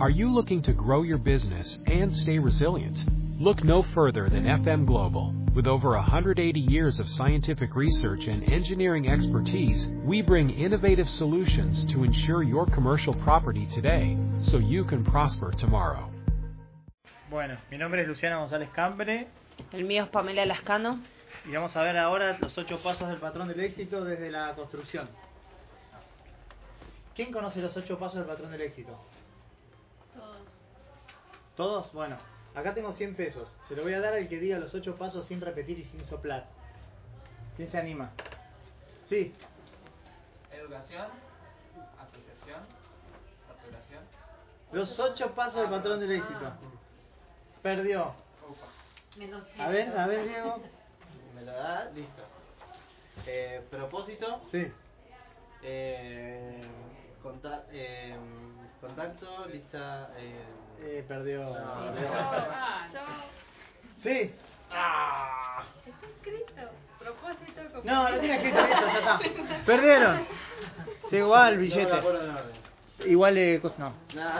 Are you looking to grow your business and stay resilient? Look no further than FM Global. With over 180 years of scientific research and engineering expertise, we bring innovative solutions to ensure your commercial property today so you can prosper tomorrow. Bueno, mi nombre es Luciana González Campre El mío es Pamela Lascano. y vamos a ver ahora los ocho pasos del patrón del éxito desde la construcción. ¿Quién conoce los ocho pasos del patrón del éxito? Todos. Bueno, acá tengo 100 pesos. Se lo voy a dar al que diga los ocho pasos sin repetir y sin soplar. ¿Quién se anima? Sí, Educación, asociación, facturación. los ocho pasos del patrón del éxito. Perdió. Ufa. A ver, a ver, Diego. Me lo da, listo. Eh, propósito, Sí. eh, conta- eh, contacto, lista. Eh, Eh, perdió. No, perdió. Ah, Sí. Ah. Está escrito. Propósito. No, lo tiene escrito listo, ya está. Perdieron. Sí, igual, no billete. el orden. Igual, eh, no. No.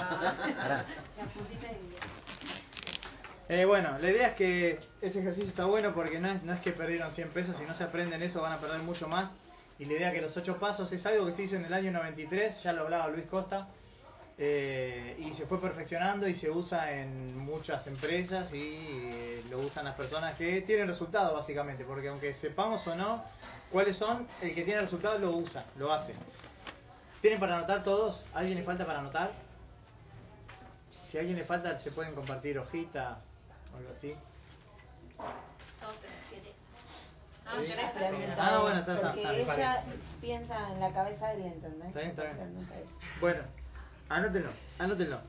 Eh, bueno, la idea es que este ejercicio está bueno porque no es, no es que perdieron 100 pesos, si no se aprenden eso van a perder mucho más. Y la idea es que los 8 pasos es algo que se hizo en el año 93, ya lo hablaba Luis Costa, eh, y se fue perfeccionando y se usa en muchas empresas y eh, lo usan las personas que tienen resultados básicamente, porque aunque sepamos o no cuáles son, el que tiene resultados lo usa, lo hace. ¿Tienen para anotar todos? ¿A ¿Alguien le falta para anotar? Si a alguien le falta, se pueden compartir hojita o algo así. Ah. Ah, bueno, está, está, Porque está, ella piensa en la cabeza de él, ¿entendés? Está bien, está bien. Bueno, anótenlo, anótenlo.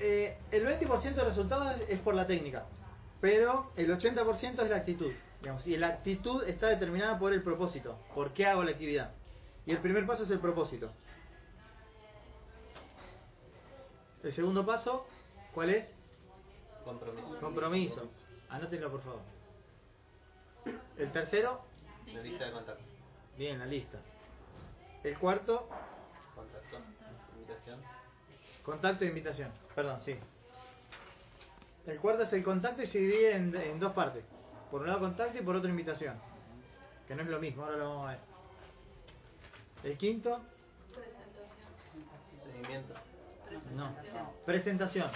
Eh, el 20% de resultados es, es por la técnica, pero el 80% es la actitud. Digamos, y la actitud está determinada por el propósito, por qué hago la actividad. Y el primer paso es el propósito. El segundo paso, ¿cuál es? Compromiso. Compromiso. Anótenlo, por favor. El tercero, La lista de contacto. bien, la lista. El cuarto, Contacto. Invitación. Contacto e invitación. Perdón, sí. El cuarto es el contacto y se divide en, en dos partes. Por un lado contacto y por otro invitación. Que no es lo mismo, ahora lo vamos a ver. El quinto, Seguimiento. no. Presentación.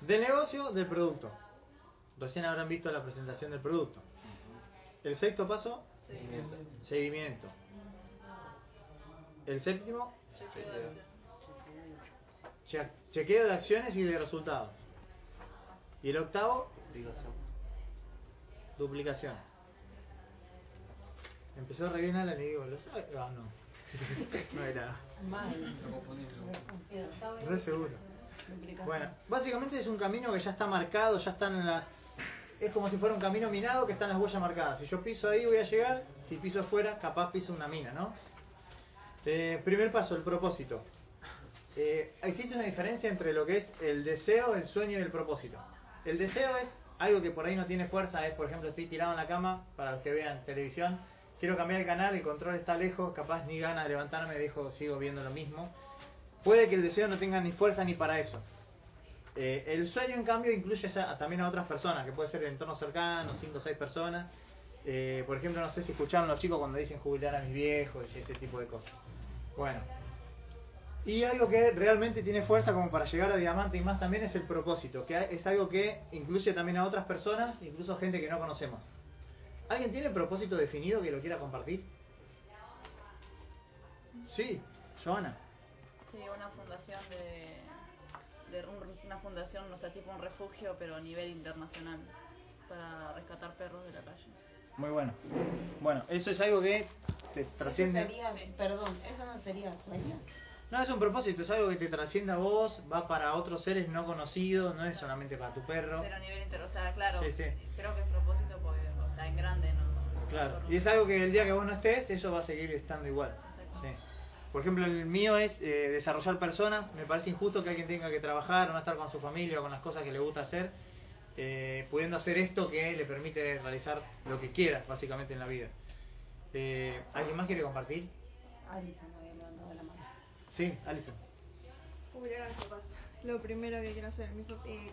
Del negocio, del producto. Recién habrán visto la presentación del producto. El sexto paso, Seguimiento. seguimiento. El séptimo, Chequeo. che- chequeo de acciones y de resultados. Y el octavo, Obligación. Duplicación. Empezó re bien Alan y digo, ¿lo sabe? Ah, no. no era. Mal. Re seguro. Bueno, básicamente es un camino que ya está marcado, ya están en las... Es como si fuera un camino minado que están las huellas marcadas. Si yo piso ahí voy a llegar, si piso afuera capaz piso una mina, ¿no? Eh, primer paso, el propósito. Eh, existe una diferencia entre lo que es el deseo, el sueño y el propósito. El deseo es algo que por ahí no tiene fuerza, es por ejemplo estoy tirado en la cama, para los que vean televisión, quiero cambiar el canal, el control está lejos, capaz ni gana de levantarme, dejo, sigo viendo lo mismo. Puede que el deseo no tenga ni fuerza ni para eso. Eh, el sueño, en cambio, incluye a- también a otras personas, que puede ser en entornos cercanos, 5 o 6 personas. Eh, por ejemplo, no sé si escucharon los chicos cuando dicen jubilar a mis viejos y ese tipo de cosas. Bueno. Y algo que realmente tiene fuerza como para llegar a diamante y más también es el propósito, que es algo que incluye también a otras personas, incluso gente que no conocemos. ¿Alguien tiene propósito definido que lo quiera compartir? Sí, Joana. Sí, una fundación de, de un- una fundación, o sea, tipo un refugio, pero a nivel internacional, para rescatar perros de la calle. Muy bueno. Bueno, eso es algo que te Eso trasciende. sería, perdón, eso no sería sueño. No es un propósito, es algo que te trasciende a vos, va para otros seres no conocidos, no es solamente para tu perro. Pero a nivel inter, o sea, claro, Sí, sí. creo que es propósito porque, o sea, en grande, ¿no? Claro, y es algo que el día que vos no estés, eso va a seguir estando igual. Sí. Por ejemplo, el mío es eh, desarrollar personas. Me parece injusto que alguien tenga que trabajar, no estar con su familia o con las cosas que le gusta hacer, eh, pudiendo hacer esto que le permite realizar lo que quiera, básicamente, en la vida. Eh, ¿Alguien más quiere compartir? Alison me había levantado la mano. Sí, Alison. Jubilar a mis papás. Lo primero que quiero hacer. Mis eh,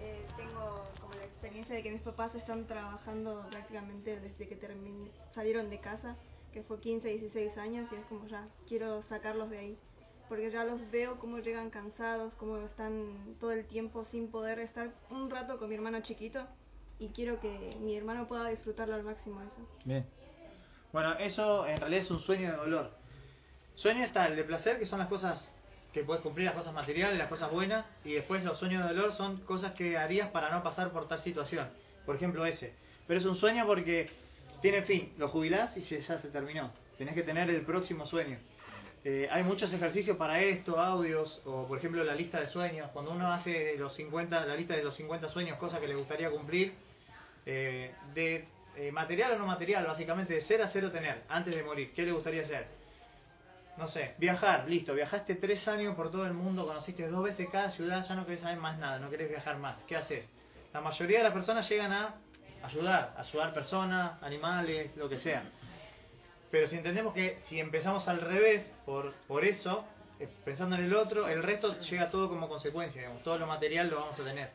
eh, tengo como la experiencia de que mis papás están trabajando prácticamente desde que termin- salieron de casa, que fue 15, 16 años, y es como ya, quiero sacarlos de ahí. Porque ya los veo cómo llegan cansados, cómo están todo el tiempo sin poder estar un rato con mi hermano chiquito, y quiero que mi hermano pueda disfrutarlo al máximo eso. Bien. Bueno, eso en realidad es un sueño de dolor. Sueño está el de placer, que son las cosas que puedes cumplir, las cosas materiales, las cosas buenas, y después los sueños de dolor son cosas que harías para no pasar por tal situación. Por ejemplo, ese. Pero es un sueño porque tiene fin, lo jubilás y ya se terminó. Tenés que tener el próximo sueño. Eh, hay muchos ejercicios para esto, audios, o por ejemplo la lista de sueños. Cuando uno hace los 50, la lista de los 50 sueños, cosas que le gustaría cumplir, eh, de eh, material o no material, básicamente de ser a cero tener, antes de morir. ¿Qué le gustaría hacer? No sé, viajar, listo, viajaste tres años por todo el mundo, conociste dos veces cada ciudad, ya no querés saber más nada, no querés viajar más. ¿Qué haces? La mayoría de las personas llegan a ayudar, ayudar personas, animales, lo que sea. Pero si entendemos que si empezamos al revés, por, por eso, eh, pensando en el otro, el resto llega todo como consecuencia, digamos, todo lo material lo vamos a tener.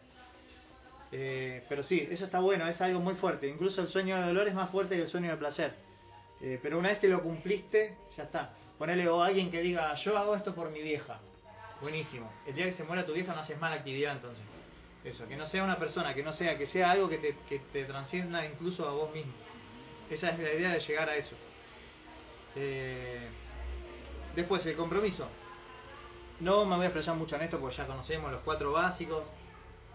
Eh, pero sí, eso está bueno, es algo muy fuerte. Incluso el sueño de dolor es más fuerte que el sueño de placer. Eh, pero una vez que lo cumpliste, ya está. Ponele o alguien que diga, yo hago esto por mi vieja. Buenísimo. El día que se muera tu vieja no haces mala actividad entonces. Eso, que no sea una persona, que no sea, que sea algo que te, que te transcienda incluso a vos mismo. Esa es la idea de llegar a eso. Eh, después, el compromiso. No me voy a explayar mucho en esto porque ya conocemos los cuatro básicos.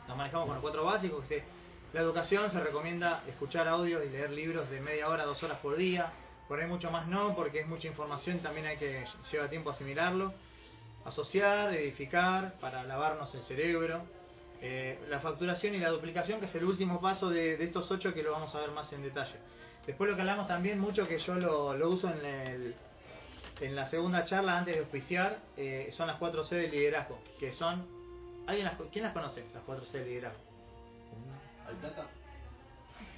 Nos manejamos con los cuatro básicos. Que la educación se recomienda escuchar audios y leer libros de media hora, dos horas por día. Por ahí mucho más no, porque es mucha información, también hay que lleva tiempo asimilarlo. Asociar, edificar, para lavarnos el cerebro. Eh, la facturación y la duplicación, que es el último paso de estos ocho que lo vamos a ver más en detalle. Después lo que hablamos también mucho, que yo lo, lo uso en, el, en la segunda charla antes de auspiciar, eh, son las 4C del liderazgo, que son... ¿alguien las, ¿Quién las conoce, las 4C del liderazgo? ¿Al plata?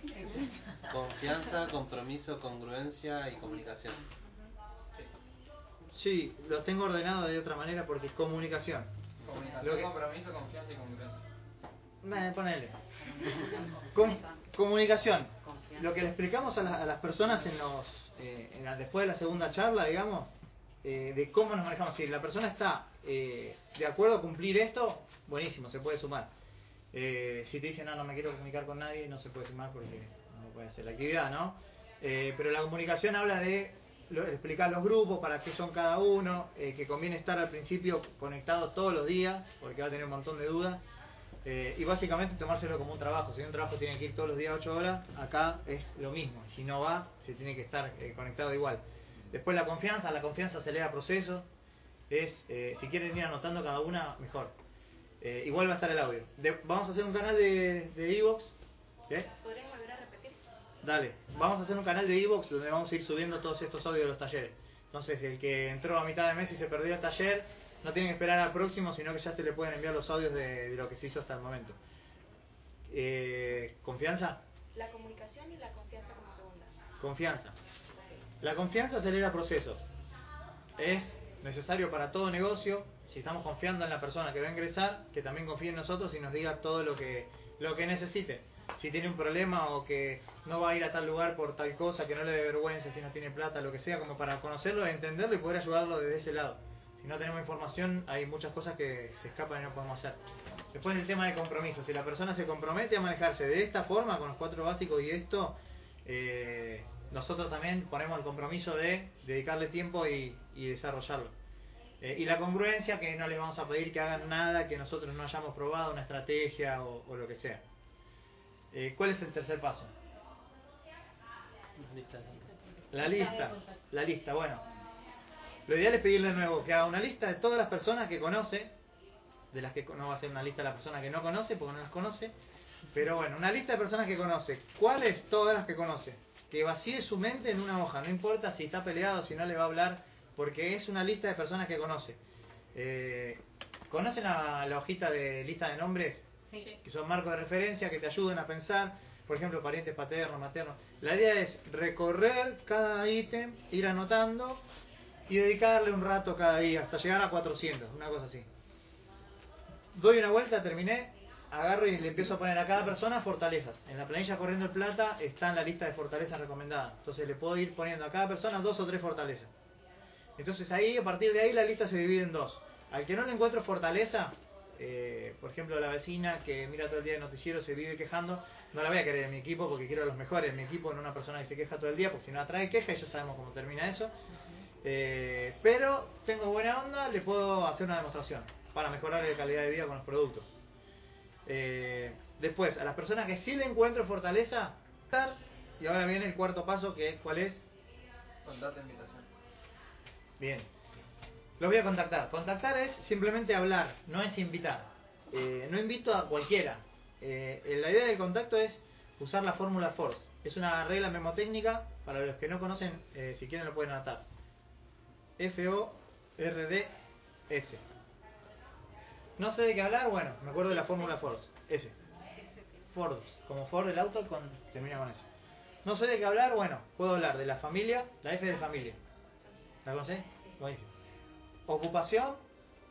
Confianza, compromiso, congruencia y comunicación. Sí, los tengo ordenados de otra manera porque es comunicación. Comunicación, Lo que- compromiso, confianza y congruencia. Eh, ponele. Com- comunicación. Lo que le explicamos a, la- a las personas eh, después de la segunda charla, digamos, eh, de cómo nos manejamos. Si la persona está eh, de acuerdo a cumplir esto, buenísimo, se puede sumar. Eh, si te dicen, no, no me quiero comunicar con nadie, no se puede sumar porque no puede hacer la actividad, ¿no? Pero la comunicación habla de explicar los grupos, para qué son cada uno, que conviene estar al principio conectado todos los días, porque va a tener un montón de dudas. Eh, y básicamente tomárselo como un trabajo. Si un trabajo tiene que ir todos los días 8 horas, acá es lo mismo. Si no va, se tiene que estar eh, conectado igual. Después la confianza, la confianza acelera procesos. Es, eh, si quieren ir anotando cada una, mejor. Eh, igual va a estar el audio. De- vamos a hacer un canal de de Evox. ¿Podrías volver a repetir? Dale, vamos a hacer un canal de Evox donde vamos a ir subiendo todos estos audios de los talleres. Entonces, el que entró a mitad de mes y se perdió el taller, no tiene que esperar al próximo, sino que ya se le pueden enviar los audios de, de lo que se hizo hasta el momento. Eh, ¿Confianza? La comunicación y la confianza como segunda. Confianza. La confianza acelera procesos. Es necesario para todo negocio, si estamos confiando en la persona que va a ingresar, que también confíe en nosotros y nos diga todo lo que, lo que necesite. Si tiene un problema o que no va a ir a tal lugar por tal cosa, que no le dé vergüenza, si no tiene plata, lo que sea, como para conocerlo, entenderlo y poder ayudarlo desde ese lado. Si no tenemos información, hay muchas cosas que se escapan y no podemos hacer. Después el tema de compromiso. Si la persona se compromete a manejarse de esta forma, con los cuatro básicos y esto, eh, nosotros también ponemos el compromiso de dedicarle tiempo y, y desarrollarlo. Eh, y la congruencia, que no les vamos a pedir que hagan nada que nosotros no hayamos probado, una estrategia o, o lo que sea. Eh, ¿Cuál es el tercer paso? La lista. La lista, bueno. Lo ideal es pedirle de nuevo que haga una lista de todas las personas que conoce, de las que no va a ser una lista de las personas que no conoce, porque no las conoce, pero bueno, una lista de personas que conoce. ¿Cuáles? Todas las que conoce. Que vacíe su mente en una hoja, no importa si está peleado, si no le va a hablar, porque es una lista de personas que conoce. Eh, ¿Conocen la, la hojita de lista de nombres? Sí. que son marcos de referencia que te ayudan a pensar, por ejemplo, parientes paternos, maternos. La idea es recorrer cada ítem, ir anotando y dedicarle un rato cada día hasta llegar a 400, una cosa así. Doy una vuelta, terminé, agarro y le empiezo a poner a cada persona fortalezas. En la planilla Corriendo el Plata está en la lista de fortalezas recomendadas. Entonces le puedo ir poniendo a cada persona dos o tres fortalezas. Entonces ahí, a partir de ahí, la lista se divide en dos. Al que no le encuentro fortaleza, eh, por ejemplo, la vecina que mira todo el día de noticiero se vive quejando, no la voy a querer en mi equipo porque quiero a los mejores en mi equipo, no una persona que se queja todo el día, porque si no atrae queja y ya sabemos cómo termina eso. Eh, pero tengo buena onda, le puedo hacer una demostración para mejorar la calidad de vida con los productos. Eh, después, a las personas que sí le encuentro fortaleza, y ahora viene el cuarto paso, que es, ¿cuál es? Contacto invitación. Bien. Lo voy a contactar. Contactar es simplemente hablar, no es invitar. Eh, no invito a cualquiera. Eh, la idea del contacto es usar la fórmula FORCE. Es una regla memotécnica, para los que no conocen, si quieren lo pueden anotar. F-O-R-D-S. No sé de qué hablar, bueno, me acuerdo de la fórmula FORCE. S. FORCE, como Ford el auto, con, termina con S. No sé de qué hablar, bueno, puedo hablar de la familia, la F de familia. ¿La conocés? Buenísimo. Ocupación,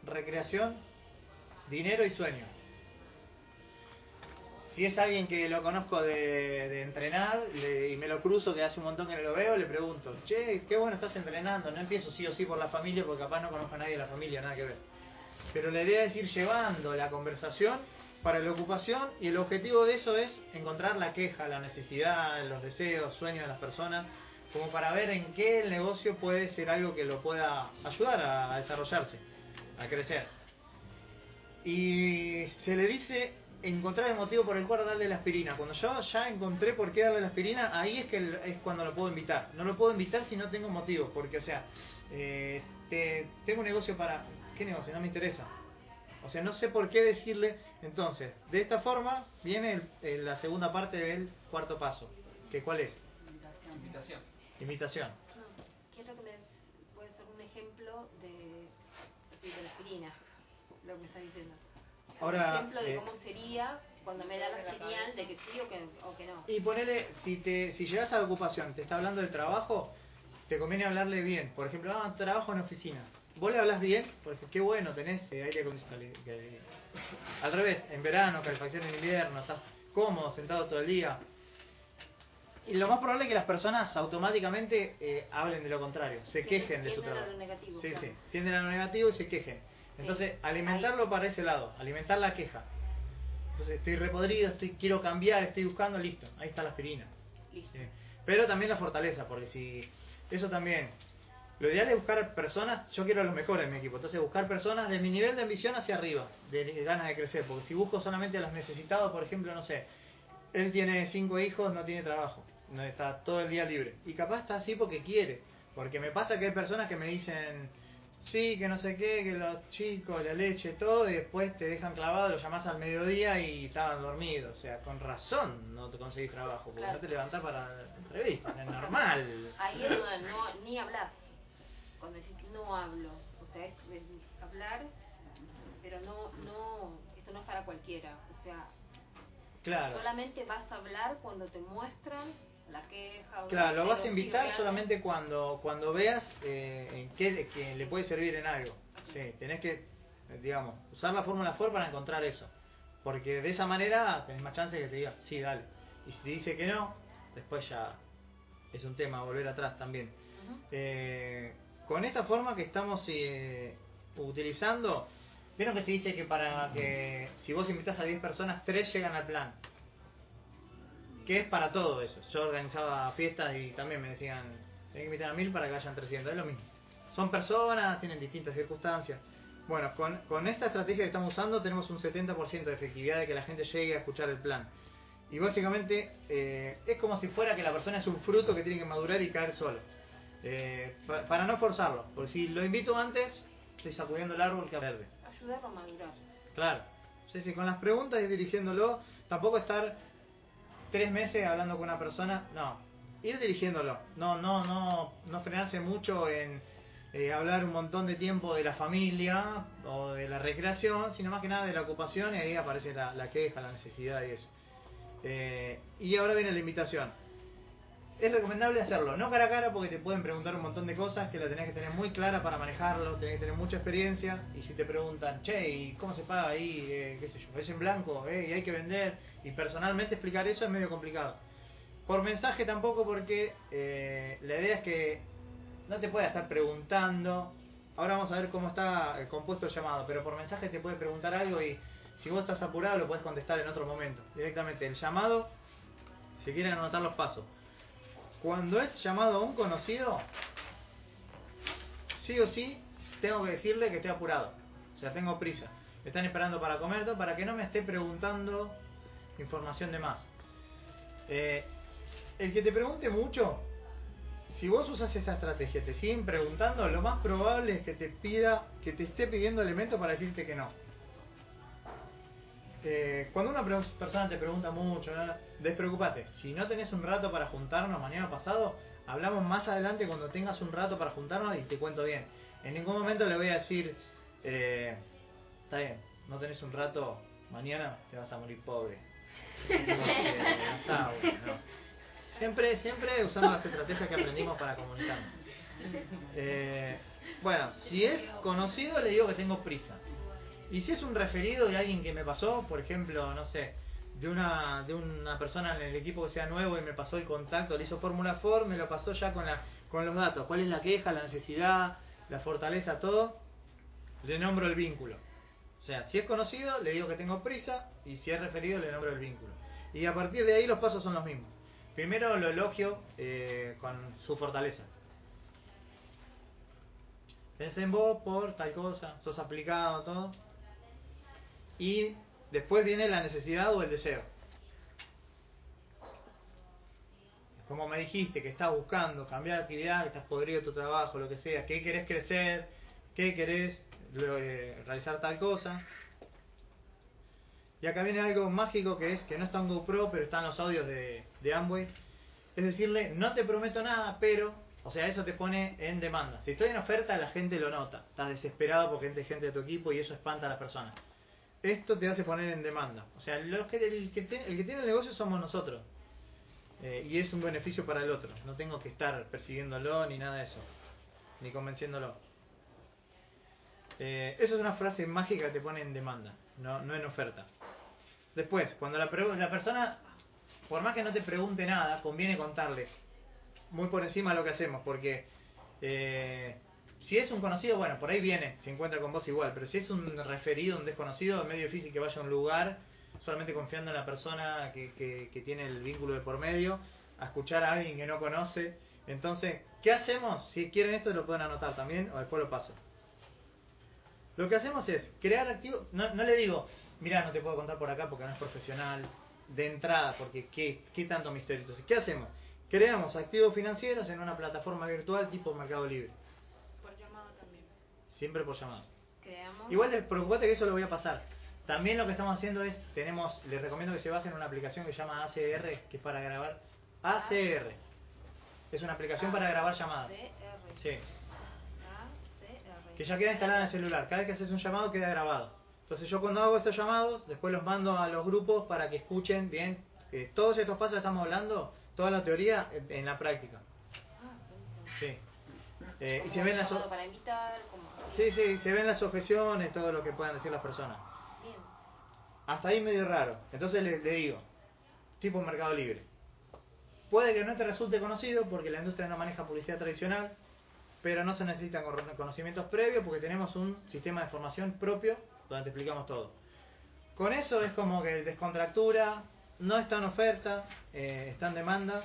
recreación, dinero y sueño. Si es alguien que lo conozco de, entrenar y me lo cruzo, que hace un montón que no lo veo, le pregunto, che, qué bueno estás entrenando. No empiezo sí o sí por la familia porque capaz no conozco a nadie de la familia, nada que ver. Pero la idea es ir llevando la conversación para la ocupación y el objetivo de eso es encontrar la queja, la necesidad, los deseos, sueños de las personas, como para ver en qué el negocio puede ser algo que lo pueda ayudar a desarrollarse, a crecer. Y se le dice encontrar el motivo por el cual darle la aspirina. Cuando yo ya encontré por qué darle la aspirina, ahí es que el- es cuando lo puedo invitar. No lo puedo invitar si no tengo motivo, porque o sea, eh, te- tengo un negocio para... ¿Qué negocio? No me interesa. O sea, no sé por qué decirle. Entonces, de esta forma viene el- el- la segunda parte del cuarto paso. que ¿Cuál es? Invitación. Invitación. No, quiero que me puede ser un ejemplo de, de la aspirina, lo que me está diciendo. Ahora, un ejemplo de eh, cómo sería cuando me da la señal de que sí o que, o que no. Y ponele, si te si llegas a la ocupación, te está hablando del trabajo, te conviene hablarle bien. Por ejemplo, ah, trabajo en oficina. Vos le hablas bien, porque qué bueno, tenés eh, aire acondicionado. Al revés, en verano, calefacción en invierno, estás cómodo, sentado todo el día. Y lo más probable es que las personas automáticamente eh, hablen de lo contrario, se quejen de su trabajo. negativo, sí, claro. sí, tienden a lo negativo y se quejen. Entonces, alimentarlo para ese lado, alimentar la queja. Entonces, estoy repodrido, estoy quiero cambiar, estoy buscando, listo, ahí está la aspirina. Listo. Sí. Pero también la fortaleza, porque si eso también, lo ideal es buscar personas, yo quiero a los mejores en mi equipo, entonces buscar personas de mi nivel de ambición hacia arriba, de, de ganas de crecer, porque si busco solamente a los necesitados, por ejemplo, no sé, él tiene cinco hijos, no tiene trabajo, no está todo el día libre, y capaz está así porque quiere, porque me pasa que hay personas que me dicen, sí, que no sé qué, que los chicos, la leche, todo, y después te dejan clavado, lo llamás al mediodía y estaban dormidos. O sea, con razón no te conseguís trabajo, porque Claro. no te levantás para la entrevista, es normal. Ahí es donde no, ni hablas. Cuando decís no hablo. O sea, es, es hablar, pero no, no, esto no es para cualquiera. O sea, Claro. solamente vas a hablar cuando te muestran la queja. o Claro, lo vas a invitar solamente cuando cuando veas eh, en qué que le puede servir en algo. Sí, tenés que, digamos, usar la fórmula FOR para encontrar eso. Porque de esa manera tenés más chance de que te diga, sí, dale. Y si te dice que no, después ya es un tema, volver atrás también. Eh, con esta forma que estamos eh, utilizando, vieron que se dice que para que si vos invitas a 10 personas, 3 llegan al plan. Que es para todo eso. Yo organizaba fiestas y también me decían, tenés que invitar a 1000 para que vayan 300. Es lo mismo. Son personas, tienen distintas circunstancias. Bueno, con, con esta estrategia que estamos usando tenemos un 70% de efectividad de que la gente llegue a escuchar el plan. Y básicamente eh, es como si fuera que la persona es un fruto que tiene que madurar y caer solo. Eh, pa- para no forzarlo, porque si lo invito antes, estoy sacudiendo el árbol que verde. Ayudarlo a madurar. Claro. Sí, sí, con las preguntas y dirigiéndolo, tampoco estar tres meses hablando con una persona, no, ir dirigiéndolo, no, no, no, no frenarse mucho en eh, hablar un montón de tiempo de la familia o de la recreación, sino más que nada de la ocupación y ahí aparece la, la queja, la necesidad y eso. Eh, y ahora viene la invitación. Es recomendable hacerlo, no cara a cara porque te pueden preguntar un montón de cosas que la tenés que tener muy clara para manejarlo, tenés que tener mucha experiencia y si te preguntan, che, ¿y cómo se paga ahí? Eh, ¿Qué sé yo? ¿Es en blanco? Eh, ¿Y hay que vender? Y personalmente explicar eso es medio complicado. Por mensaje tampoco porque eh, la idea es que no te pueda estar preguntando. Ahora vamos a ver cómo está compuesto el llamado, pero por mensaje te puede preguntar algo y si vos estás apurado lo puedes contestar en otro momento. Directamente el llamado, si quieren anotar los pasos. Cuando es llamado a un conocido, sí o sí tengo que decirle que estoy apurado. O sea, tengo prisa. Me están esperando para comer, para que no me esté preguntando información de más. Eh, el que te pregunte mucho, si vos usas esa estrategia, te siguen preguntando, lo más probable es que te pida, que te esté pidiendo elementos para decirte que no. Eh, cuando una persona te pregunta mucho, despreocupate. Si no tenés un rato para juntarnos mañana pasado, hablamos más adelante cuando tengas un rato para juntarnos y te cuento bien. En ningún momento le voy a decir, eh, está bien, no tenés un rato, mañana te vas a morir pobre. Está bueno. Siempre, siempre usando las estrategias que aprendimos para comunicarnos. Eh, bueno, si es conocido le digo que tengo prisa. Y si es un referido de alguien que me pasó, por ejemplo, no sé, de una de una persona en el equipo que sea nuevo y me pasó el contacto, le hizo Fórmula Ford, me lo pasó ya con la con los datos, cuál es la queja, la necesidad, la fortaleza, todo, le nombro el vínculo. O sea, si es conocido, le digo que tengo prisa y si es referido, le nombro el vínculo. Y a partir de ahí los pasos son los mismos. Primero lo elogio eh, con su fortaleza. Pensé en vos por tal cosa, sos aplicado, todo. Y después viene la necesidad o el deseo. Como me dijiste que estás buscando cambiar actividad, que estás podrido tu trabajo, lo que sea, que querés crecer, que querés eh, realizar tal cosa. Y acá viene algo mágico que es que no está en GoPro, pero están los audios de, de Amway. Es decirle, no te prometo nada, pero, o sea, eso te pone en demanda. Si estoy en oferta, la gente lo nota. Estás desesperado porque hay gente de tu equipo y eso espanta a las personas. Esto te hace poner en demanda. O sea, los que, el, que te- el que tiene el negocio somos nosotros. Eh, y es un beneficio para el otro. No tengo que estar persiguiéndolo ni nada de eso. Ni convenciéndolo. Eh, eso es una frase mágica que te pone en demanda, no, no en oferta. Después, cuando la, la persona, por más que no te pregunte nada, conviene contarle muy por encima lo que hacemos, porque eh, si es un conocido, bueno, por ahí viene, se encuentra con vos igual, pero si es un referido, un desconocido, es medio difícil que vaya a un lugar solamente confiando en la persona que, que, tiene el vínculo de por medio, a escuchar a alguien que no conoce. Entonces, ¿qué hacemos? Si quieren esto lo pueden anotar también o después lo paso. Lo que hacemos es crear activos. No, no le digo, mira, no te puedo contar por acá porque no es profesional. De entrada, porque ¿qué, qué tanto misterio? Entonces, ¿qué hacemos? Creamos activos financieros en una plataforma virtual tipo Mercado Libre. Siempre por llamada. Creamos. Igual preocupate que eso lo voy a pasar. También lo que estamos haciendo es, tenemos, les recomiendo que se bajen una aplicación que se llama ACR, que es para grabar. ACR. Es una aplicación para grabar llamadas. ACR. Sí. ACR. Que ya queda instalada en el celular. Cada vez que haces un llamado queda grabado. Entonces yo cuando hago esos llamados, después los mando a los grupos para que escuchen bien. eh, todos estos pasos que estamos hablando, toda la teoría en, en la práctica. Ah. Sí. Eh, y se ven las... para invitar, como Sí, sí, se ven las objeciones, todo lo que puedan decir las personas. Bien. Hasta ahí medio raro. Entonces le, le digo, tipo Mercado Libre. Puede que no te resulte conocido porque la industria no maneja publicidad tradicional, pero no se necesitan cono- conocimientos previos porque tenemos un sistema de formación propio donde te explicamos todo. Con eso es como que descontractura, no está en oferta, eh, está en demanda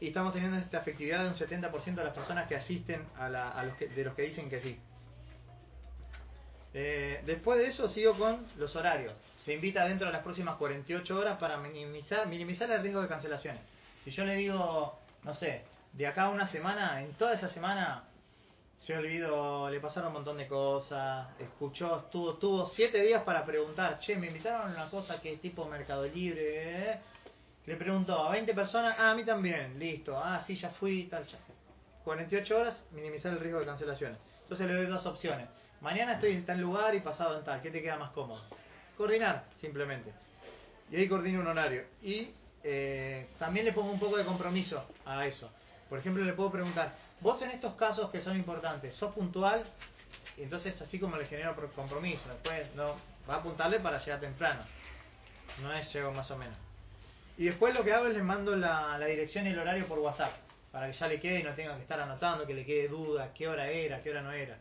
y estamos teniendo esta efectividad de un 70% de las personas que asisten a, la- a los que, de los que dicen que sí. Eh, después de eso sigo con los horarios. Se invita dentro de las próximas 48 horas para minimizar, minimizar el riesgo de cancelaciones. Si yo le digo, no sé, de acá a una semana, en toda esa semana se olvidó, le pasaron un montón de cosas, escuchó, tuvo, tuvo siete días para preguntar, che, me invitaron a una cosa que es tipo Mercado Libre, ¿eh? le preguntó a 20 personas, ah, a mí también, listo, ah, sí, ya fui, tal, ya. 48 horas, minimizar el riesgo de cancelaciones. Entonces le doy dos opciones. Mañana estoy en tal lugar y pasado en tal. ¿Qué te queda más cómodo? Coordinar, simplemente. Y ahí coordino un horario. Y eh, también le pongo un poco de compromiso a eso. Por ejemplo, le puedo preguntar, vos en estos casos que son importantes, ¿sos puntual? Y entonces así como le genero pro- compromiso, después no va a apuntarle para llegar temprano. No es llego más o menos. Y después lo que hago es le mando la, la dirección y el horario por WhatsApp, para que ya le quede y no tenga que estar anotando, que le quede duda, qué hora era, qué hora no era.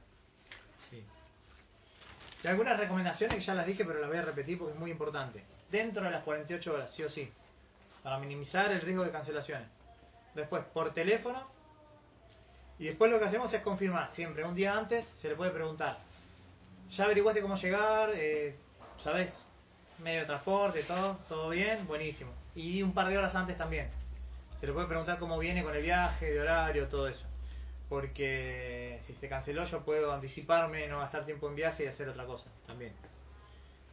Y algunas recomendaciones que ya las dije, pero las voy a repetir porque es muy importante. Dentro de las 48 horas, sí o sí, para minimizar el riesgo de cancelaciones. Después, por teléfono. Y después lo que hacemos es confirmar. Siempre, un día antes, se le puede preguntar. ¿Ya averiguaste cómo llegar? Eh, ¿Sabes? Medio de transporte, todo, todo bien, buenísimo. Y un par de horas antes también. Se le puede preguntar cómo viene con el viaje, de horario, todo eso. Porque si se canceló yo puedo anticiparme, no gastar tiempo en viaje y hacer otra cosa también.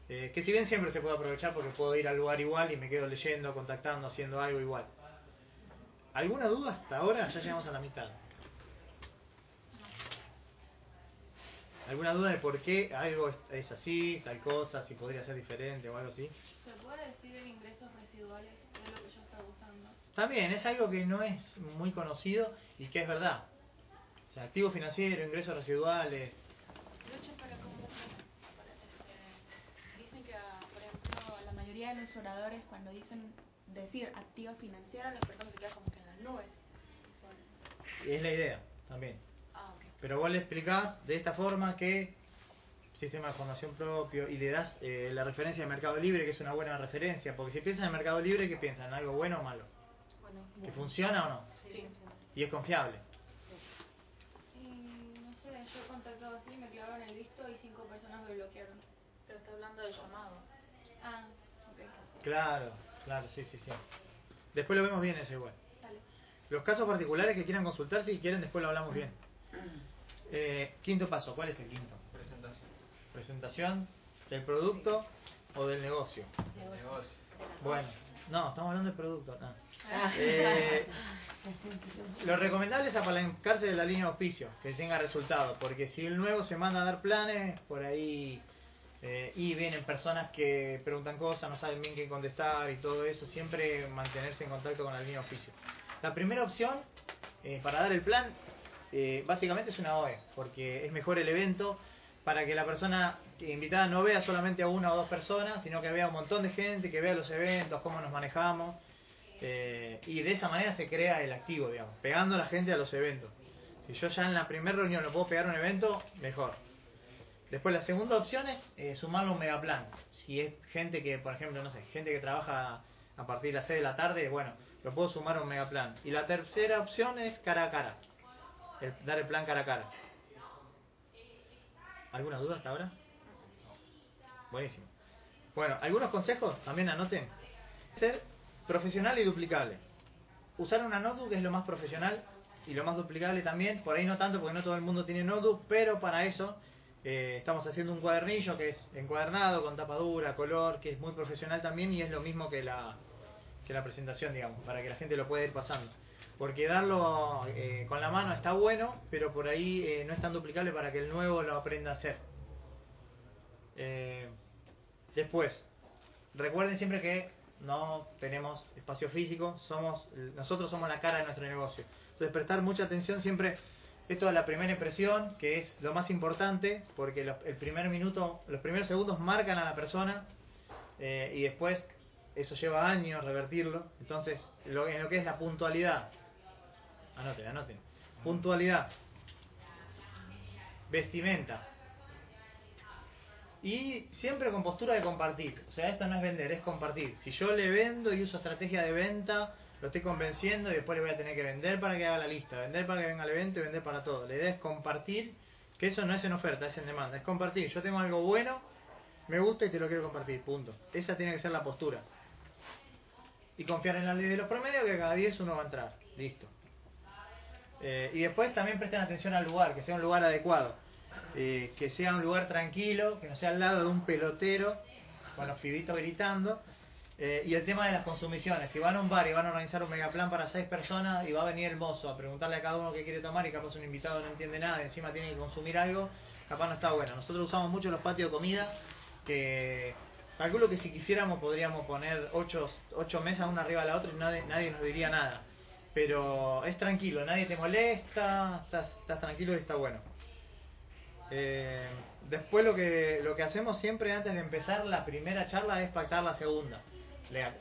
Eh, que si bien siempre se puede aprovechar porque puedo ir al lugar igual y me quedo leyendo, contactando, haciendo algo igual. ¿Alguna duda hasta ahora? Ya llegamos a la mitad. ¿Alguna duda de por qué algo es- es así, tal cosa, si podría ser diferente o algo así? ¿Se puede decir en ingresos residuales de lo que yo estaba usando? También es algo que no es muy conocido y que es verdad. O sea, activo financiero, ingresos residuales. Lucha para cómo este, dicen que, ah, por ejemplo, la mayoría de los oradores cuando dicen decir activo financiero, las personas se quedan como que en las nubes. Es la idea también. Ah. Pero vos le explicás de esta forma que sistema de formación propio y le das eh, la referencia de Mercado Libre, que es una buena referencia. Porque si piensan en Mercado Libre, ¿qué piensan? ¿En algo bueno o malo? Bueno, ¿Que funciona o no? sí, Y es confiable. Así, me clavaron el visto y cinco personas me bloquearon. Pero está hablando del llamado. Ah, ok. Claro, claro, sí, sí, sí. Después lo vemos bien eso igual. Dale. Los casos particulares que quieran consultar, si quieren, después lo hablamos bien. Eh, quinto paso, ¿cuál es el quinto? Presentación. Presentación del producto o del negocio. Negocio. Bueno, no, estamos hablando del producto. no. Eh, lo recomendable es apalancarse de la línea de auspicio, que tenga resultados, porque si el nuevo se manda a dar planes, por ahí eh, y vienen personas que preguntan cosas, no saben bien qué contestar y todo eso, siempre mantenerse en contacto con la línea de auspicio. La primera opción eh, para dar el plan eh, básicamente es una OE, porque es mejor el evento para que la persona invitada no vea solamente a una o dos personas, sino que vea un montón de gente, que vea los eventos, cómo nos manejamos, eh, y de esa manera se crea el activo, digamos, pegando a la gente a los eventos. Si yo ya en la primera reunión lo puedo pegar a un evento, mejor. Después la segunda opción es eh, sumarlo a un megaplan. Si es gente que, por ejemplo, no sé, gente que trabaja a partir de las 6 de la tarde, bueno, lo puedo sumar a un megaplan. Y la tercera opción es cara a cara. Dar el plan cara a cara. ¿Alguna duda hasta ahora? Buenísimo. Bueno, algunos consejos también anoten. Ser profesional y duplicable. Usar una notebook es lo más profesional y lo más duplicable también. Por ahí no tanto porque no todo el mundo tiene notebook, pero para eso eh, estamos haciendo un cuadernillo que es encuadernado, con tapa dura, color, que es muy profesional también y es lo mismo que la, que la presentación, digamos, para que la gente lo pueda ir pasando. Porque darlo eh, con la mano está bueno, pero por ahí eh, no es tan duplicable para que el nuevo lo aprenda a hacer. Eh, después, recuerden siempre que no tenemos espacio físico, somos nosotros somos la cara de nuestro negocio. Entonces prestar mucha atención siempre esto de la primera impresión, que es lo más importante, porque los, el primer minuto, los primeros segundos marcan a la persona eh, y después eso lleva años revertirlo. Entonces, lo, en lo que es la puntualidad, anoten, anoten, puntualidad, vestimenta, y siempre con postura de compartir. O sea, esto no es vender, es compartir. Si yo le vendo y uso estrategia de venta, lo estoy convenciendo y después le voy a tener que vender para que haga la lista, vender para que venga al evento y vender para todo. La idea es compartir, que eso no es en oferta, es en demanda. Es compartir. Yo tengo algo bueno, me gusta y te lo quiero compartir. Punto. Esa tiene que ser la postura. Y confiar en la ley de los promedios que cada 10 uno va a entrar. Listo. Eh, y después también presten atención al lugar, que sea un lugar adecuado. Eh, que sea un lugar tranquilo, que no sea al lado de un pelotero con los pibitos gritando. Eh, y el tema de las consumiciones. Si van a un bar y van a organizar un megaplan para seis personas y va a venir el mozo a preguntarle a cada uno qué quiere tomar y capaz un invitado no entiende nada y encima tiene que consumir algo, capaz no está bueno. Nosotros usamos mucho los patios de comida que calculo que si quisiéramos podríamos poner ocho, ocho mesas una arriba de la otra y nadie, nadie nos diría nada. Pero es tranquilo, nadie te molesta, estás, estás tranquilo y está bueno. Eh, después lo que, lo que hacemos siempre antes de empezar la primera charla es pactar la segunda.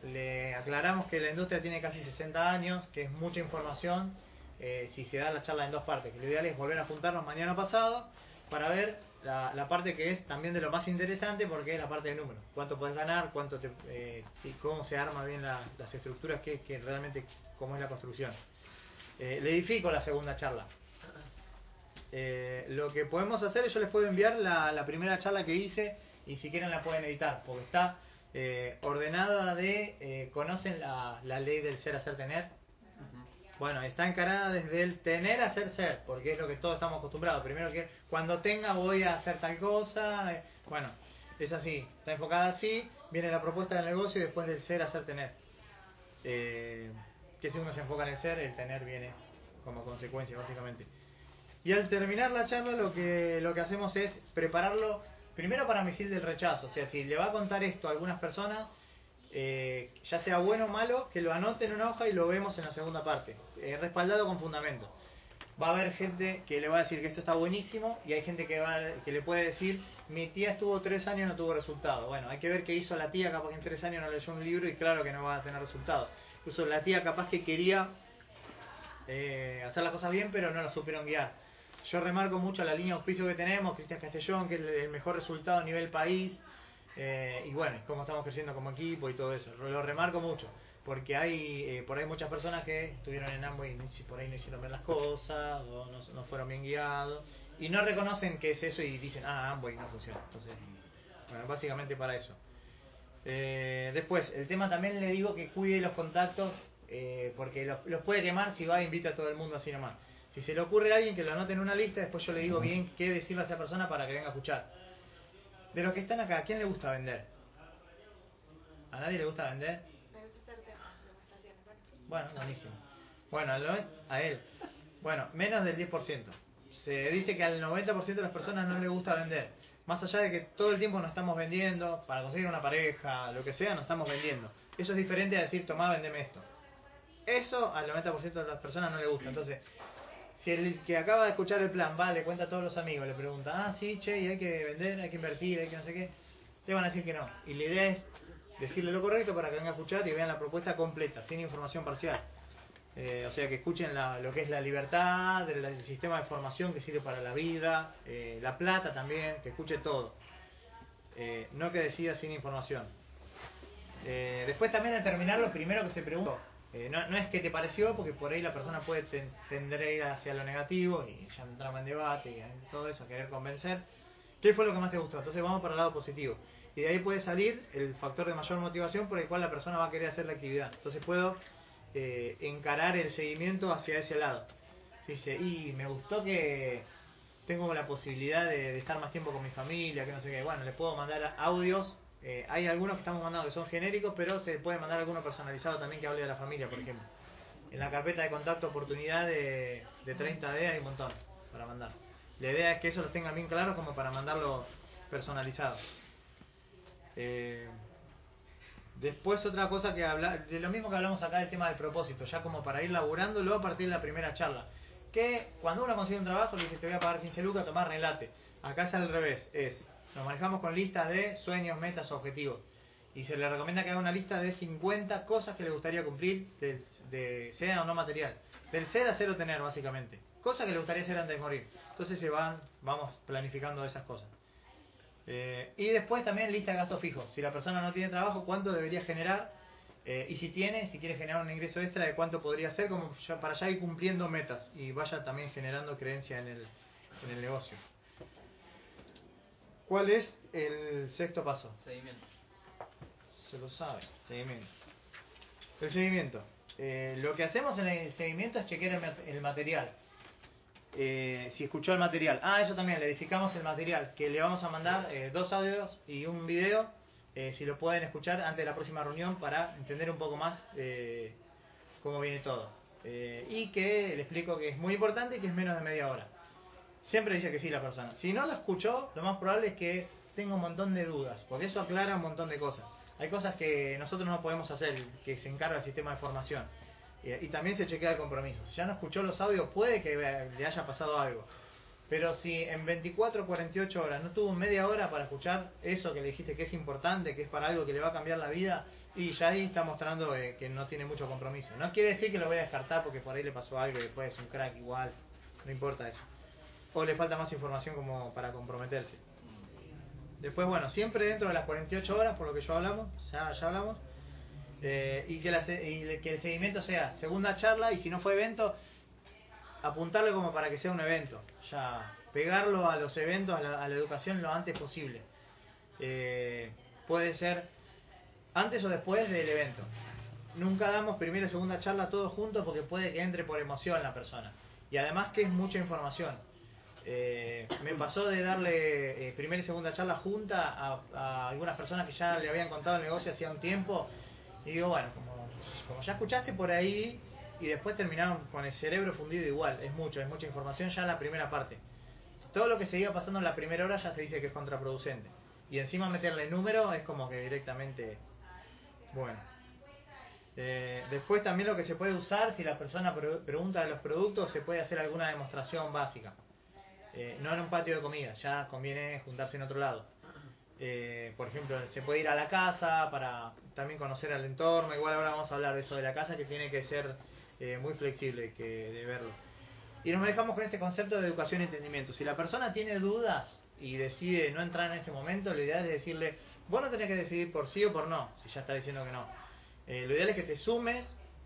Le, aclaramos que la industria tiene casi 60 años, que es mucha información, eh, si se da la charla en dos partes, lo ideal es volver a juntarnos mañana pasado para ver la, parte que es también de lo más interesante porque es la parte de números. Cuánto puedes ganar, cuánto te, eh, y cómo se arma bien la- las estructuras, que, que realmente cómo es la construcción. Eh, le edifico la segunda charla. Eh, lo que podemos hacer es yo les puedo enviar la, la primera charla que hice y si quieren la pueden editar porque está eh, ordenada de eh, conocen la, la ley del ser hacer tener bueno está encarada desde el tener a ser ser porque es lo que todos estamos acostumbrados. Primero que cuando tenga voy a hacer tal cosa eh, bueno es así está enfocada así viene la propuesta del negocio y después del ser hacer tener. Eh, que si uno se enfoca en el ser el tener viene como consecuencia básicamente y al terminar la charla lo que, lo que hacemos es prepararlo primero para misil del rechazo. O sea, si le va a contar esto a algunas personas, eh, ya sea bueno o malo, que lo anote en una hoja y lo vemos en la segunda parte, respaldado con fundamento. Va a haber gente que le va a decir que esto está buenísimo y hay gente que, va, que le puede decir, mi tía estuvo tres años y no tuvo resultado. Bueno, hay que ver qué hizo la tía, capaz que en tres años no leyó un libro y claro que no va a tener resultados. Incluso la tía capaz que quería eh, hacer las cosas bien, pero no la supieron guiar. Yo remarco mucho la línea de auspicio que tenemos, Cristian Castellón, que es el- mejor resultado a nivel país, eh, y bueno, cómo estamos creciendo como equipo y todo eso. Lo remarco mucho, porque hay eh, por ahí muchas personas que estuvieron en Amway y por ahí no hicieron bien las cosas, o no, no fueron bien guiados, y no reconocen que es eso y dicen, ah, Amway no funciona. Entonces, bueno, básicamente para eso. Eh, después, el tema también le digo que cuide los contactos, eh, porque los, los puede quemar si va e invita a todo el mundo así nomás. Si se le ocurre a alguien que lo anote en una lista, después yo le digo bien qué decirle a esa persona para que venga a escuchar. De los que están acá, ¿a quién le gusta vender? ¿A nadie le gusta vender? Me gusta hacer temas, demostraciones. Bueno, buenísimo. Bueno, a él. Bueno, menos del 10%. Se dice que al 90% de las personas no le gusta vender. Más allá de que todo el tiempo nos estamos vendiendo, para conseguir una pareja, lo que sea, nos estamos vendiendo. Eso es diferente a decir, tomá, vendeme esto. Eso al 90% de las personas no le gusta. Entonces, si el que acaba de escuchar el plan va, le cuenta a todos los amigos, le pregunta, ah, sí, che, y hay que vender, hay que invertir, hay que no sé qué, le van a decir que no. Y la idea es decirle lo correcto para que venga a escuchar y vean la propuesta completa, sin información parcial. Eh, o sea, que escuchen lo que es la libertad, el, el sistema de formación que sirve para la vida, eh, la plata también, que escuche todo. Eh, no que decida sin información. Eh, después también al terminar lo primero que se pregunta, eh, no, no es qué te pareció, porque por ahí la persona puede ten- tender a ir hacia lo negativo y ya entramos en debate y en todo eso, querer convencer. ¿Qué fue lo que más te gustó? Entonces vamos para el lado positivo. Y de ahí puede salir el factor de mayor motivación por el cual la persona va a querer hacer la actividad. Entonces puedo eh, encarar el seguimiento hacia ese lado. Dice, y me gustó que tengo la posibilidad de, de estar más tiempo con mi familia, que no sé qué. Bueno, le puedo mandar audios. Eh, hay algunos que estamos mandando que son genéricos, pero se puede mandar alguno personalizado también que hable de la familia, por ejemplo. En la carpeta de contacto oportunidad de, de 30D hay un montón para mandar. La idea es que eso lo tengan bien claro como para mandarlo personalizado. Eh, después otra cosa que habla, de lo mismo que hablamos acá del tema del propósito, ya como para ir laburándolo a partir de la primera charla. Que cuando uno consigue un trabajo le dice te voy a pagar 15 lucas, tomar relate. Acá es al revés, es, nos manejamos con listas de sueños, metas, objetivos. Y se le recomienda que haga una lista de 50 cosas que le gustaría cumplir, de, de sea o no material. Del ser a cero tener, básicamente. Cosas que le gustaría hacer antes de morir. Entonces se van, vamos planificando esas cosas. Eh, y después también lista de gastos fijos. Si la persona no tiene trabajo, ¿cuánto debería generar? Eh, y si tiene, si quiere generar un ingreso extra, ¿de cuánto podría ser? Como ya- para ya ir cumpliendo metas y vaya también generando creencia en el, en el negocio. ¿Cuál es el sexto paso? Seguimiento. Se lo sabe. Seguimiento. El seguimiento. Eh, lo que hacemos en el seguimiento es chequear el, el material. Eh, si escuchó el material. Ah, eso también, le edificamos el material. Que le vamos a mandar eh, dos audios y un video. si lo pueden escuchar antes de la próxima reunión para entender un poco más eh, cómo viene todo. Y que le explico que es muy importante y que es menos de media hora. Siempre dice que sí la persona. Si no lo escuchó, lo más probable es que tengo un montón de dudas, porque eso aclara un montón de cosas. Hay cosas que nosotros no podemos hacer, que se encarga el sistema de formación. Y, y también se chequea el compromiso. Si ya no escuchó los audios, puede que le haya pasado algo. Pero si en 24 48 horas no tuvo media hora para escuchar eso que le dijiste que es importante, que es para algo que le va a cambiar la vida, y ya ahí está mostrando eh, que no tiene mucho compromiso. No quiere decir que lo voy a descartar porque por ahí le pasó algo y después es un crack igual, no importa eso. O le falta más información como para comprometerse. Después, bueno, siempre dentro de las 48 horas, por lo que yo hablamos, ya, ya hablamos, eh, y, que la, y que el seguimiento sea segunda charla y si no fue evento, apuntarle como para que sea un evento, ya pegarlo a los eventos, a la, educación lo antes posible. Eh, puede ser antes o después del evento. Nunca damos primera y segunda charla todos juntos porque puede que entre por emoción la persona. Y además que es mucha información. Eh, me pasó de darle eh, primera y segunda charla junta a, algunas personas que ya le habían contado el negocio hacía un tiempo. Y digo, bueno, como, como ya escuchaste por ahí, y después terminaron con el cerebro fundido igual. Es mucho, es mucha información ya en la primera parte. Todo lo que se iba pasando en la primera hora ya se dice que es contraproducente. Y encima meterle número es como que directamente... Bueno. Eh, después también lo que se puede usar, si la persona pregunta de los productos, se puede hacer alguna demostración básica. Eh, no en un patio de comida, ya conviene juntarse en otro lado. Eh, por ejemplo, se puede ir a la casa para también conocer al entorno. Igual ahora vamos a hablar de eso de la casa, que tiene que ser eh, muy flexible que de verlo. Y nos dejamos con este concepto de educación y entendimiento. Si la persona tiene dudas y decide no entrar en ese momento, lo ideal es decirle, vos no tenés que decidir por sí o por no, si ya está diciendo que no. Eh, lo ideal es que te sumes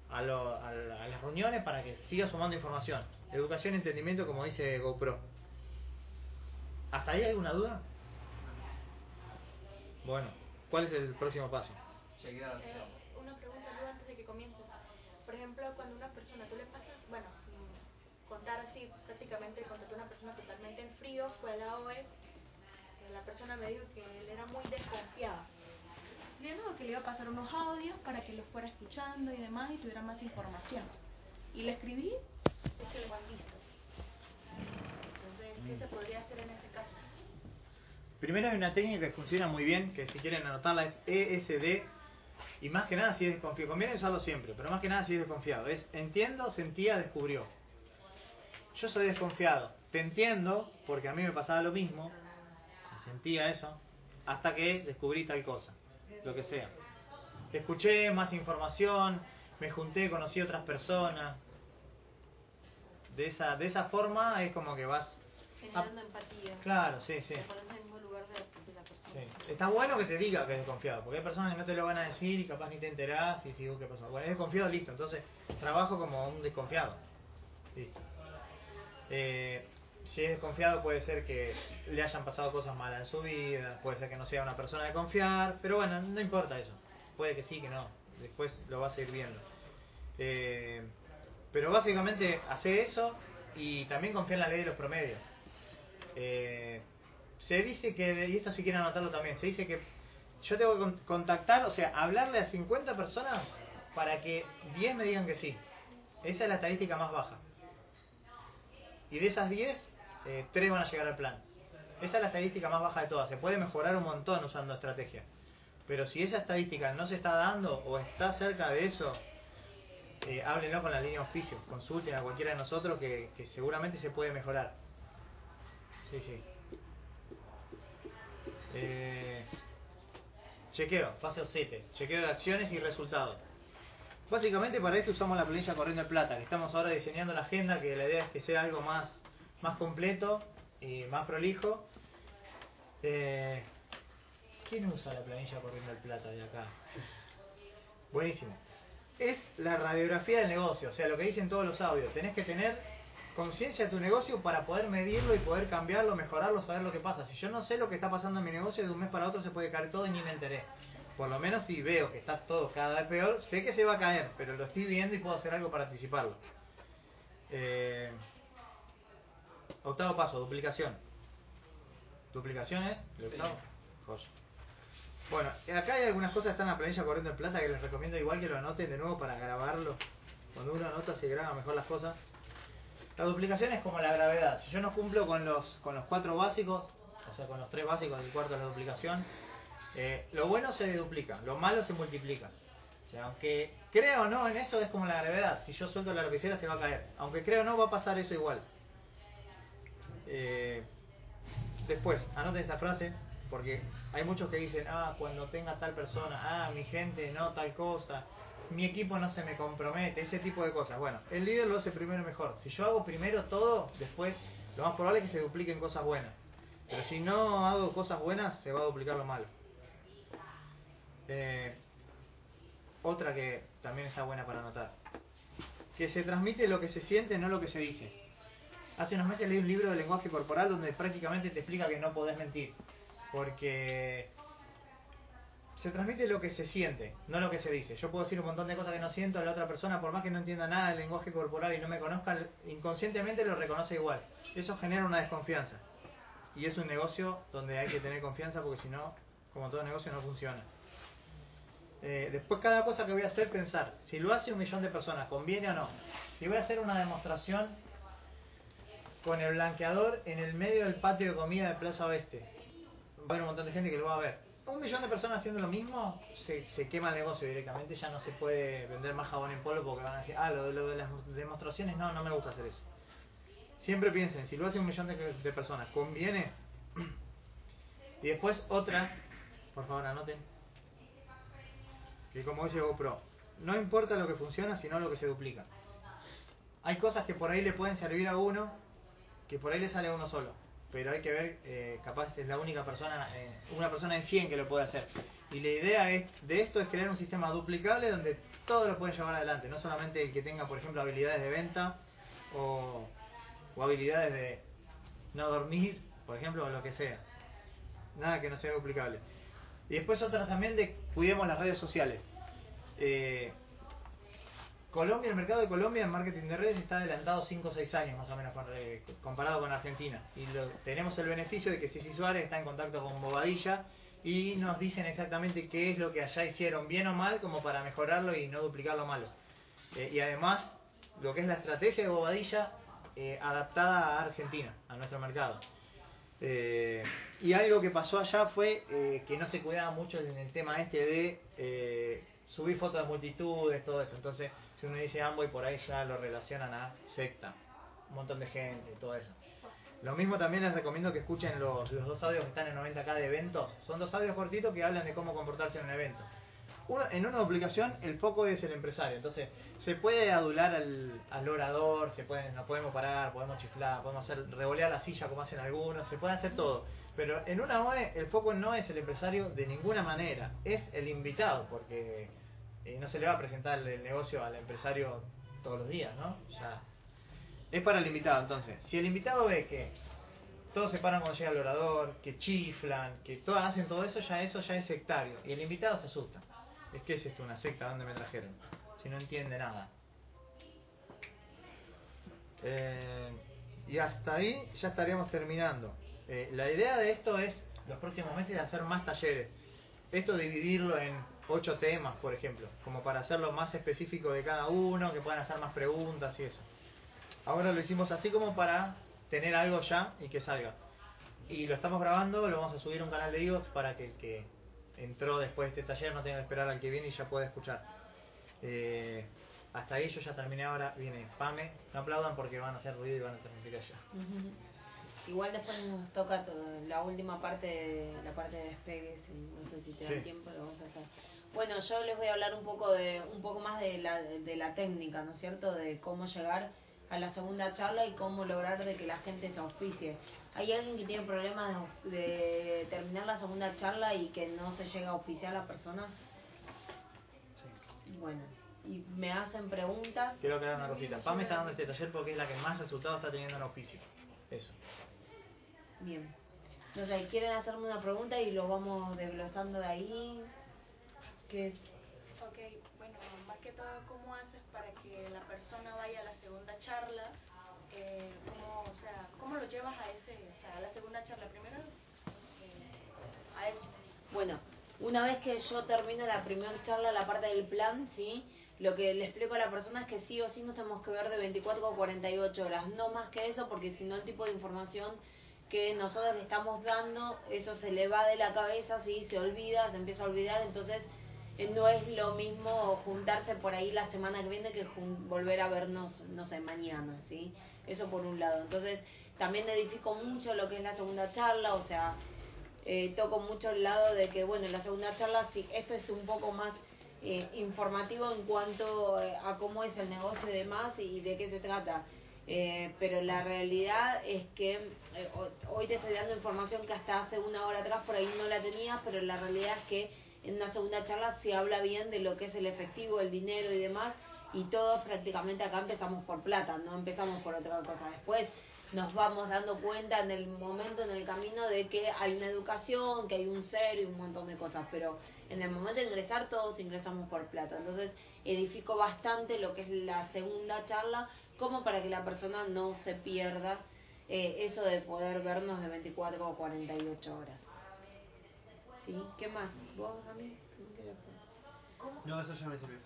a, lo, a, las reuniones para que sigas sumando información. Educación y entendimiento, como dice GoPro. ¿Hasta ahí hay alguna duda? Bueno, ¿cuál es el próximo paso? Eh, una pregunta antes de que comiences por ejemplo, cuando una persona, tú le pasas, bueno, mm, contar así, prácticamente contrató a una persona totalmente en frío, fue a la OE, la persona me dijo que él era muy desconfiado. Le dijo que le iba a pasar unos audios para que lo fuera escuchando y demás y tuviera más información. Y le escribí, es que lo han visto. ¿Qué se podría hacer en ese caso? Primero hay una técnica que funciona muy bien, que si quieren anotarla es ESD y más que nada si es desconfiado. Conviene usarlo siempre, pero más que nada si es desconfiado. Es entiendo, sentía, descubrió. Yo soy desconfiado. Te entiendo porque a mí me pasaba lo mismo. Sentía eso. Hasta que descubrí tal cosa. Lo que sea. Escuché más información. Me junté, conocí otras personas. De esa, de esa forma es como que vas... Generando empatía. Claro, sí, sí. Está bueno que te diga que es desconfiado, porque hay personas que no te lo van a decir y capaz ni te enterás y si qué pasó. Bueno, es desconfiado, listo. Entonces, trabajo como un desconfiado. Listo. Eh, si es desconfiado puede ser que le hayan pasado cosas malas en su vida, puede ser que no sea una persona de confiar, pero bueno, no importa eso. Puede que sí, que no. Después lo vas a ir viendo. Eh, pero básicamente hace eso y también confía en la ley de los promedios. Eh, se dice que, y esto si quieren anotarlo también, se dice que yo tengo que contactar, o sea, hablarle a 50 personas para que 10 me digan que sí. Esa es la estadística más baja. Y de esas 10, eh, 3 van a llegar al plan. Esa es la estadística más baja de todas. Se puede mejorar un montón usando estrategia. Pero si esa estadística no se está dando o está cerca de eso, eh, háblenlo con la línea de auspicio. Consulten a cualquiera de nosotros que, que seguramente se puede mejorar. Sí, sí. Eh, chequeo, fase 7. Chequeo de acciones y resultados. Básicamente para esto usamos la planilla corriendo en plata, que estamos ahora diseñando la agenda, que la idea es que sea algo más, más completo y más prolijo. Eh, ¿Quién usa la planilla corriendo en plata de acá? Buenísimo. Es la radiografía del negocio, o sea, lo que dicen todos los audios. Tenés que tener conciencia de tu negocio para poder medirlo y poder cambiarlo, mejorarlo, saber lo que pasa. Si yo no sé lo que está pasando en mi negocio, de un mes para otro se puede caer todo y ni me enteré. Por lo menos si veo que está todo cada vez peor, sé que se va a caer, pero lo estoy viendo y puedo hacer algo para anticiparlo. Eh, octavo paso, duplicación. ¿Duplicaciones? Bueno, acá hay algunas cosas que están en la planilla corriendo en plata que les recomiendo igual que lo anoten de nuevo para grabarlo. Cuando uno anota se graba mejor las cosas. La duplicación es como la gravedad. Si yo no cumplo con los, con los cuatro básicos, o sea, con los tres básicos, el cuarto es la duplicación. Eh, lo bueno se duplica, lo malo se multiplica. O sea, aunque creo o no en eso, es como la gravedad. Si yo suelto la lapicera se va a caer. Aunque creo o no, va a pasar eso igual. Eh, después, anoten esta frase, porque hay muchos que dicen, ah, cuando tenga tal persona, ah, mi gente, no tal cosa, mi equipo no se me compromete, ese tipo de cosas. Bueno, el líder lo hace primero mejor. Si yo hago primero todo, después lo más probable es que se dupliquen cosas buenas. Pero si no hago cosas buenas, se va a duplicar lo malo. Eh, otra que también está buena para anotar. Que se transmite lo que se siente, no lo que se dice. Hace unos meses leí un libro de lenguaje corporal donde prácticamente te explica que no podés mentir. Porque se transmite lo que se siente, no lo que se dice. Yo puedo decir un montón de cosas que no siento, a la otra persona, por más que no entienda nada del lenguaje corporal y no me conozca, inconscientemente lo reconoce igual. Eso genera una desconfianza. Y es un negocio donde hay que tener confianza porque si no, como todo negocio, no funciona. Eh, después cada cosa que voy a hacer, pensar, si lo hace un millón de personas, ¿conviene o no? Si voy a hacer una demostración con el blanqueador en el medio del patio de comida de Plaza Oeste, va a haber un montón de gente que lo va a ver. Un millón de personas haciendo lo mismo, se, se quema el negocio directamente, ya no se puede vender más jabón en polvo porque van a decir, ah, lo, lo de las demostraciones, no, no me gusta hacer eso. Siempre piensen, si lo hace un millón de, de personas, ¿conviene? Y después otra, por favor anoten, que como dice GoPro, no importa lo que funciona, sino lo que se duplica. Hay cosas que por ahí le pueden servir a uno, que por ahí le sale a uno solo. Pero hay que ver, eh, capaz es la única persona, eh, una persona en 100 que lo puede hacer. Y la idea es, de esto es crear un sistema duplicable donde todo lo pueden llevar adelante. No solamente el que tenga, por ejemplo, habilidades de venta o, o habilidades de no dormir, por ejemplo, o lo que sea. Nada que no sea duplicable. Y después otra también de cuidemos las redes sociales. Eh, Colombia, el mercado de Colombia en marketing de redes está adelantado 5 o 6 años más o menos eh, comparado con Argentina. Y tenemos el beneficio de que Sisi Suárez está en contacto con Bobadilla y nos dicen exactamente qué es lo que allá hicieron bien o mal como para mejorarlo y no duplicar lo malo. Eh, y además, lo que es la estrategia de Bobadilla eh, adaptada a Argentina, a nuestro mercado. Y algo que pasó allá fue que no se cuidaba mucho en el tema este de subir fotos de multitudes, todo eso. Entonces, si uno dice Amboy, por ahí ya lo relacionan a secta. Un montón de gente, todo eso. Lo mismo también les recomiendo que escuchen los, los dos audios que están en 90K de eventos. Son dos audios cortitos que hablan de cómo comportarse en un evento. Uno, en una duplicación el foco es el empresario, entonces se puede adular al, al orador, se puede, nos podemos parar, podemos chiflar, podemos hacer revolear la silla como hacen algunos, se puede hacer todo. Pero en una OE el foco no es el empresario de ninguna manera, es el invitado, porque eh, no se le va a presentar el negocio al empresario todos los días, ¿no? Sea, es para el invitado, entonces. Si el invitado ve que todos se paran cuando llega el orador, que chiflan, que todas hacen todo eso, ya eso ya es sectario. Y el invitado se asusta. Es que es esto, una secta, ¿dónde me trajeron? Si no entiende nada. Eh, y hasta ahí ya estaríamos terminando. Eh, la idea de esto es, los próximos meses, hacer más talleres. Esto dividirlo en ocho temas, por ejemplo, como para hacerlo más específico de cada uno, que puedan hacer más preguntas y eso. Ahora lo hicimos así como para tener algo ya y que salga. Y lo estamos grabando, lo vamos a subir a un canal de Dios para que el que entró después de este taller no tenga que esperar al que viene y ya pueda escuchar. Eh, hasta ahí yo ya terminé ahora, viene Pame, no aplaudan porque van a hacer ruido y van a transmitir allá. Igual después nos toca to- la última parte, de, la parte de despegues, no sé si te da Sí. tiempo, lo vamos a hacer. Bueno, yo les voy a hablar un poco de un poco más de la, de la técnica, ¿no es cierto? De cómo llegar a la segunda charla y cómo lograr de que la gente se auspicie. ¿Hay alguien que tiene problemas de, de terminar la segunda charla y que no se llega a auspiciar a la persona? Bueno, y me hacen preguntas. Quiero aclarar una cosita. Pame está dando este taller porque es la que más resultados está teniendo en oficio. Eso. Bien. No sé, ¿quieren hacerme una pregunta y lo vamos desglosando de ahí? ¿Qué? Ok, bueno, más que todo, ¿cómo haces para que la persona vaya a la segunda charla? Eh, ¿cómo, o sea, ¿Cómo lo llevas a ese, o sea, a la segunda charla? Primero, eh, a eso. Bueno, una vez que yo termino la primera charla, la parte del plan, ¿sí? Lo que le explico a la persona es que sí o sí nos tenemos que ver de 24 o 48 horas, no más que eso, porque si no el tipo de información que nosotros le estamos dando, eso se le va de la cabeza, ¿sí? se olvida, se empieza a olvidar, entonces no es lo mismo juntarse por ahí la semana que viene que volver a vernos, no sé, mañana, ¿sí? Eso por un lado. Entonces, también edifico mucho lo que es la segunda charla, o sea, eh, toco mucho el lado de que, bueno, en la segunda charla, sí, esto es un poco más eh, informativo en cuanto eh, a cómo es el negocio y demás y de qué se trata. Eh, pero la realidad es que eh, ho- hoy te estoy dando información que hasta hace una hora atrás por ahí no la tenías, pero la realidad es que en una segunda charla se habla bien de lo que es el efectivo, el dinero y demás, y todos prácticamente acá empezamos por plata, no empezamos por otra cosa. Después nos vamos dando cuenta en el momento, en el camino, de que hay una educación, que hay un ser y un montón de cosas, pero en el momento de ingresar todos ingresamos por plata. Entonces edifico bastante lo que es la segunda charla, como para que la persona no se pierda eh, eso de poder vernos de 24 o 48 horas. ¿Sí? ¿Qué más? ¿Vos, Rami? ¿Qué querés preguntar? No, eso ya me sirvió.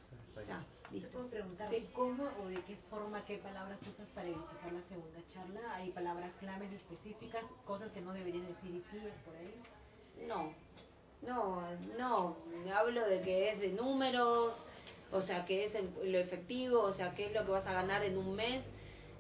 Ya, ¿Te listo. puedo preguntar Sí. cómo o de qué forma, qué palabras usas para identificar la segunda charla? ¿Hay palabras claves específicas, cosas que no deberían decir y por ahí? No, no, no, hablo de que es de números, o sea, que es lo efectivo, o sea, qué es lo que vas a ganar en un mes,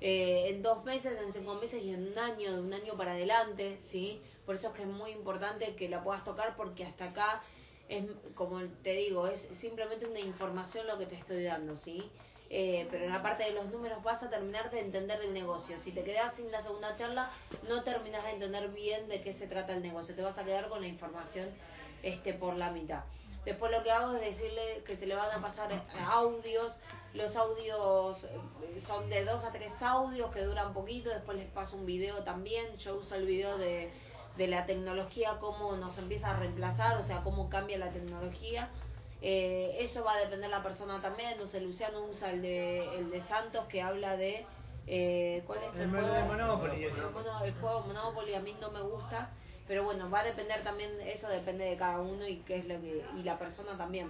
eh, en dos meses, en cinco meses y en un año, de un año para adelante, ¿sí? Por eso es que es muy importante que la puedas tocar porque hasta acá es, como te digo, es simplemente una información lo que te estoy dando, ¿sí? Eh, pero en la parte de los números vas a terminar de entender el negocio. Si te quedas sin la segunda charla, no terminas de entender bien de qué se trata el negocio. Te vas a quedar con la información este por la mitad. Después lo que hago es decirle que se le van a pasar eh, audios. Los audios eh, son de dos a tres audios que duran poquito. Después les paso un video también. Yo uso el video de, de la tecnología, cómo nos empieza a reemplazar, o sea, cómo cambia la tecnología. Eh, eso va a depender de la persona también. No sé, Luciano usa el de, el de Santos que habla de. Eh, ¿Cuál es el, El juego? de Monopoly. El, juego Monopoly a mí no me gusta. Pero bueno, va a depender también, eso depende de cada uno y qué es lo que. y la persona también.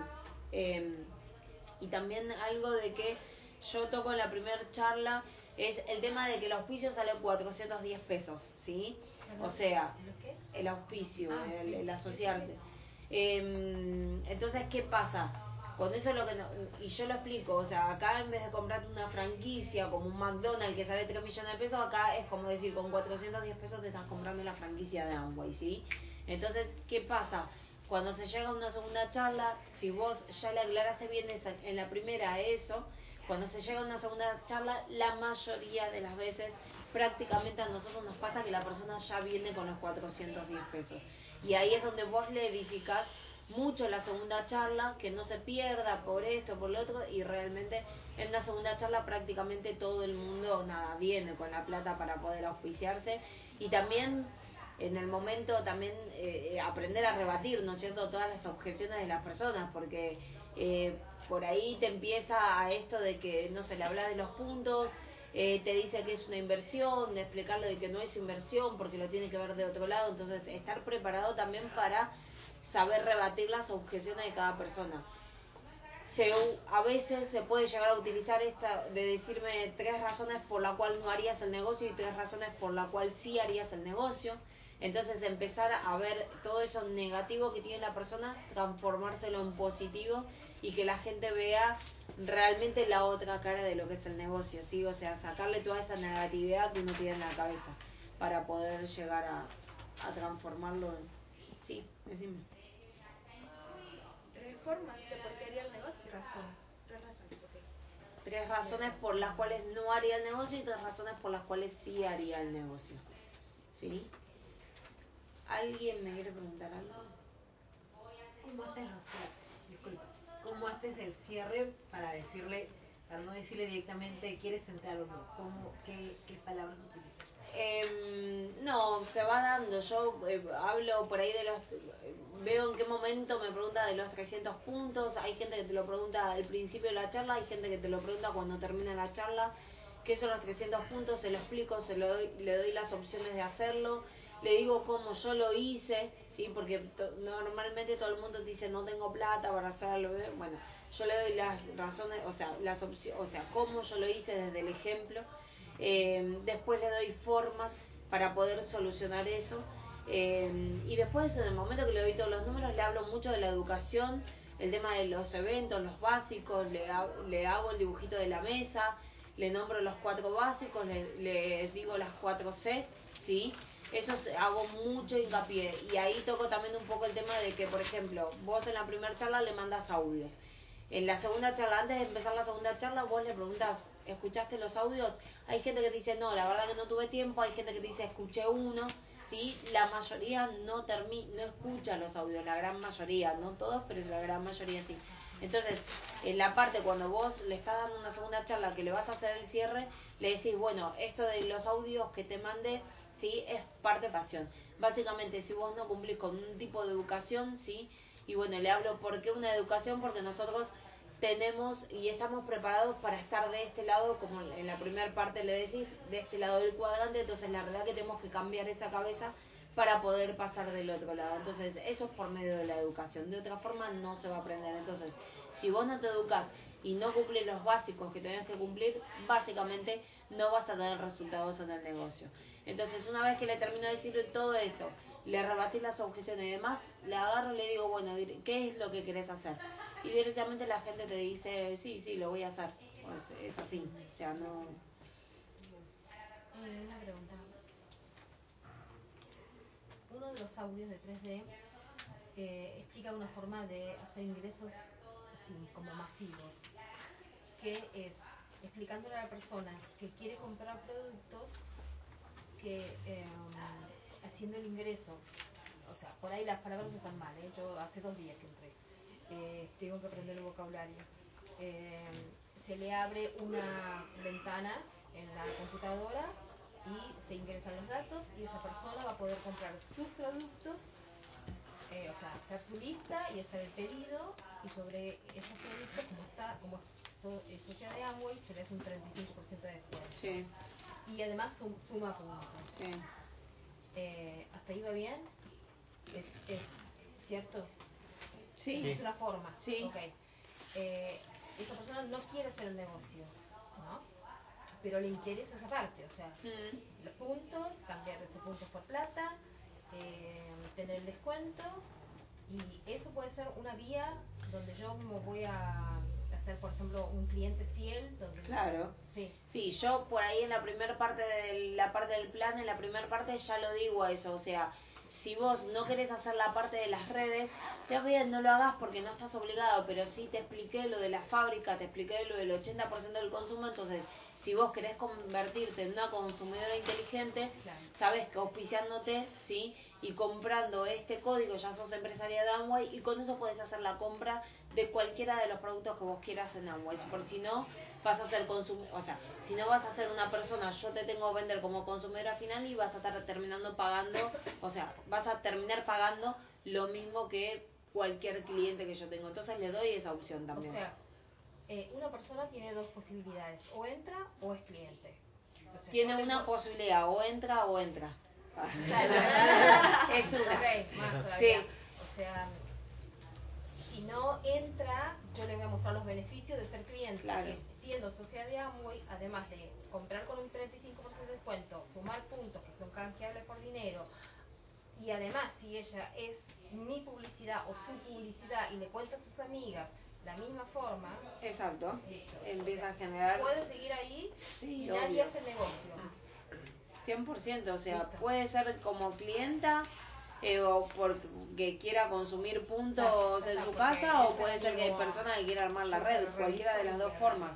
Eh, y también algo de que yo toco en la primera charla es el tema de que el auspicio sale 410 pesos, ¿sí? O sea, el auspicio, el, el asociarse. Em, entonces, ¿qué pasa? Con eso lo que no- y yo lo explico, o sea, acá en vez de comprarte una franquicia como un McDonald's que sale 3 millones de pesos, acá es como decir, con 410 pesos te estás comprando la franquicia de Amway, ¿sí? Entonces, ¿qué pasa? Cuando se llega a una segunda charla, si vos ya le aclaraste bien esa- en la primera eso, cuando se llega a una segunda charla, la mayoría de las veces, prácticamente a nosotros nos pasa que la persona ya viene con los 410 pesos. Y ahí es donde vos le edificás mucho la segunda charla, que no se pierda por esto, por lo otro, y realmente en la segunda charla prácticamente todo el mundo nada viene con la plata para poder auspiciarse y también en el momento también eh, eh, aprender a rebatir, ¿no es cierto?, todas las objeciones de las personas, porque eh, por ahí te empieza a esto de que no se le habla de los puntos, eh, te dice que es una inversión, de explicarle de que no es inversión porque lo tiene que ver de otro lado, entonces estar preparado también para saber rebatir las objeciones de cada persona. Se, a veces se puede llegar a utilizar esta de decirme tres razones por la cual no harías el negocio y tres razones por la cual sí harías el negocio. Entonces empezar a ver todo eso negativo que tiene la persona, transformárselo en positivo y que la gente vea realmente la otra cara de lo que es el negocio, ¿sí? O sea, sacarle toda esa negatividad que uno tiene en la cabeza para poder llegar a, a transformarlo en... Sí, decime. Tres formas de por qué haría el negocio. Razones. Tres razones. Tres razones por las cuales no haría el negocio y tres razones por las cuales sí haría el negocio. ¿Sí? ¿Alguien me quiere preguntar algo? ¿Cómo haces, disculpa, cómo haces el cierre para decirle, para no decirle directamente quieres entrar o no? ¿Cómo, qué, qué palabras utilizas? Em, no, se va dando. Yo eh, hablo por ahí de los. Veo en qué momento me pregunta de los 300 puntos. Hay gente que te lo pregunta al principio de la charla, hay gente que te lo pregunta cuando termina la charla. ¿Qué son los 300 puntos? Se lo explico, se lo doy, le doy las opciones de hacerlo. Le digo cómo yo lo hice, ¿sí? Porque normalmente todo el mundo dice no tengo plata para hacerlo. Bueno, yo le doy las razones, o sea, las opciones, o sea, cómo yo lo hice desde el ejemplo. Eh, después le doy formas para poder solucionar eso. Eh, y después, en el momento que le doy todos los números, le hablo mucho de la educación, el tema de los eventos, los básicos, le, ha- le hago el dibujito de la mesa, le nombro los cuatro básicos, le, le digo las cuatro C, ¿sí? Eso hago mucho hincapié. Y ahí toco también un poco el tema de que, por ejemplo, vos en la primera charla le mandas audios. En la segunda charla, antes de empezar la segunda charla, vos le preguntas, ¿escuchaste los audios? Hay gente que dice, no, la verdad que no tuve tiempo, hay gente que dice, escuché uno, ¿sí? La mayoría no, termi no escucha los audios, la gran mayoría, no todos, pero la gran mayoría sí. Entonces, en la parte cuando vos le estás dando una segunda charla que le vas a hacer el cierre, le decís, bueno, esto de los audios que te mandé, sí, es parte pasión. Básicamente, si vos no cumplís con un tipo de educación, sí, y bueno, le hablo, ¿por qué una educación? Porque nosotros tenemos y estamos preparados para estar de este lado, como en la primera parte le decís, de este lado del cuadrante, entonces la verdad que tenemos que cambiar esa cabeza para poder pasar del otro lado. Entonces, eso es por medio de la educación. De otra forma, no se va a aprender. Entonces, si vos no te educas y no cumples los básicos que tenés que cumplir, básicamente no vas a tener resultados en el negocio. Entonces, una vez que le termino de decir todo eso, le rebatí las objeciones y demás, le agarro y le digo, bueno, ¿qué es lo que querés hacer? Y directamente la gente te dice, sí, sí, lo voy a hacer. Pues es así, o sea, no... Una pregunta. Uno de los audios de 3D eh, explica una forma de hacer ingresos así, como masivos, que es explicándole a la persona que quiere comprar productos que eh, haciendo el ingreso, o sea, por ahí las palabras están mal, ¿eh? yo hace dos días que entré, eh, tengo que aprender el vocabulario. Eh, se le abre una ventana en la computadora y se ingresan los datos y esa persona va a poder comprar sus productos, eh, o sea, hacer su lista y hacer el pedido y sobre esos productos, como está, como es sociedad de Amway, se le hace un 35% de descuento. Sí, Y además sum- suma puntos. sí. Eh, ¿Hasta ahí va bien? ¿Es, es cierto? Sí. Es una forma. Sí. Ok. Eh, esa persona no quiere hacer el negocio, ¿no? Pero le interesa esa parte, o sea, Mm. los puntos, cambiar esos puntos por plata, eh, tener el descuento, y eso puede ser una vía donde yo me voy a hacer, por ejemplo, un cliente fiel. Donde Claro. Sí. Sí, yo por ahí en la primera parte de la parte del plan, en la primera parte ya lo digo eso, o sea, si vos no querés hacer la parte de las redes, está bien, no lo hagas porque no estás obligado, pero sí te expliqué lo de la fábrica, te expliqué lo del 80% del consumo, entonces si vos querés convertirte en una consumidora inteligente, Claro. sabes que auspiciándote, ¿sí? Y comprando este código ya sos empresaria de Amway y con eso podés hacer la compra de cualquiera de los productos que vos quieras en Amway. Por si no, vas a ser consum o sea, si no vas a ser una persona, yo te tengo que vender como consumidora final y vas a estar terminando pagando, o sea, vas a terminar pagando lo mismo que cualquier cliente que yo tengo. Entonces le doy esa opción O también. sea, eh, una persona tiene dos posibilidades, o entra o es cliente. O sea, Tiene una posibilidad, o entra o entra. Es una. Más. Sí. O sea, si no entra, yo le voy a mostrar los beneficios de ser cliente. Claro. Siendo socia de Amway, además de comprar con un 35% de descuento, sumar puntos que son canjeables por dinero, y además si ella es mi publicidad o su publicidad y le cuenta a sus amigas la misma forma, Exacto. listo. Empieza a generar... Puede seguir ahí Sí, y nadie obvio. hace negocio. 100%, o sea, Listo. puede ser como clienta eh, o porque quiera consumir puntos Claro, en su casa o es puede ser que hay personas que quieran armar la red, cualquiera de las dos formas.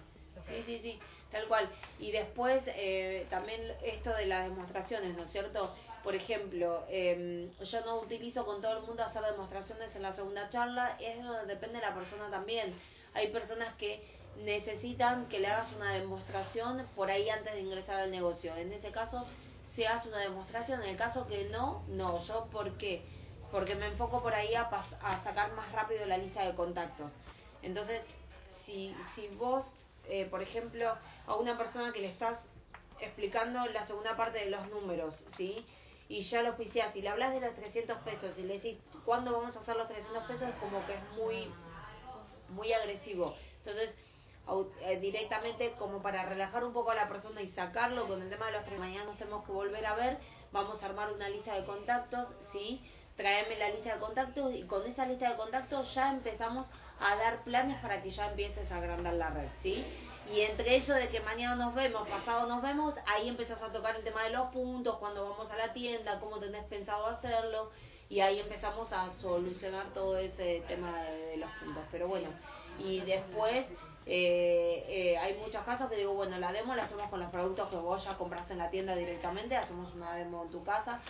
Sí, sí, sí, tal cual. Y después eh, también esto de las demostraciones, ¿no es cierto? Por ejemplo, eh, yo no utilizo con todo el mundo hacer demostraciones en la segunda charla, eso depende de la persona también. Hay personas que necesitan que le hagas una demostración por ahí antes de ingresar al negocio. En ese caso, se hace una demostración. En el caso que no, no. ¿Yo por qué? Porque me enfoco por ahí a, a sacar más rápido la lista de contactos. Entonces, si, si vos, eh, por ejemplo, a una persona que le estás explicando la segunda parte de los números, ¿sí? Y ya lo oficiás, y le hablas de los 300 pesos y le decís, ¿cuándo vamos a hacer los 300 pesos? Como que es muy, muy agresivo. Entonces, directamente como para relajar un poco a la persona y sacarlo con el tema de los tres mañana nos tenemos que volver a ver, vamos a armar una lista de contactos, ¿sí? Traeme la lista de contactos y con esa lista de contactos ya empezamos a dar planes para que ya empieces a agrandar la red, ¿sí? Y entre eso de que mañana nos vemos, pasado nos vemos, ahí empezás a tocar el tema de los puntos, cuando vamos a la tienda, cómo tenés pensado hacerlo, y ahí empezamos a solucionar todo ese tema de los puntos. Pero bueno, y después eh, eh, hay muchos casos que digo, bueno, la demo la hacemos con los productos que vos ya compraste en la tienda directamente, hacemos una demo en tu casa.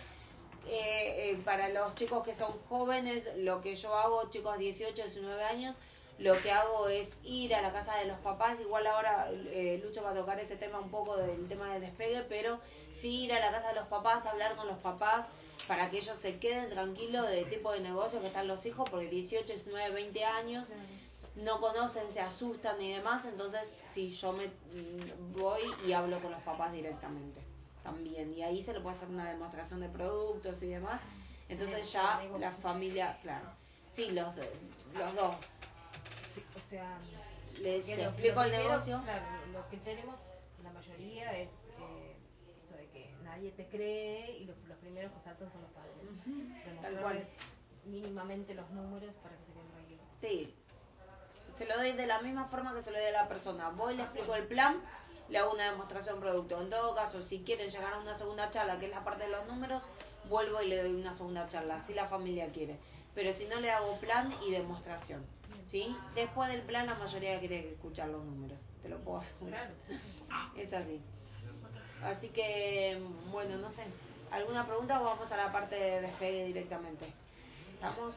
Eh, eh, para los chicos que son jóvenes, lo que yo hago, chicos 18, 19 años, lo que hago es ir a la casa de los papás, igual ahora eh, Lucho va a tocar ese tema un poco del tema del despegue, pero sí ir a la casa de los papás, hablar con los papás, para que ellos se queden tranquilos del tipo de negocio que están los hijos, porque 18, 19, 20 años no conocen, se asustan y demás, entonces sí, yo me mm, voy y hablo con los papás directamente también, y ahí se le puede hacer una demostración de productos y demás, entonces ya la familia, claro, sí, los, los dos, Sí, o sea, les que lo- explico lo el primero, negocio. Claro, lo que tenemos, la mayoría, es eh, esto de que nadie te cree y los, los primeros que saltan son los padres. Tal cual. Mínimamente los números para que se queden tranquilos. Sí, se lo doy de la misma forma que se lo doy a la persona. Voy, le explico el plan, le hago una demostración producto. En todo caso, si quieren llegar a una segunda charla, que es la parte de los números, vuelvo y le doy una segunda charla, si la familia quiere. Pero si no, le hago plan y demostración. ¿Sí? Después del plan, la mayoría quiere escuchar los números. Te lo puedo asegurar. Es así. Así que, bueno, no sé. ¿Alguna pregunta o vamos a la parte de despegue directamente? ¿Estamos?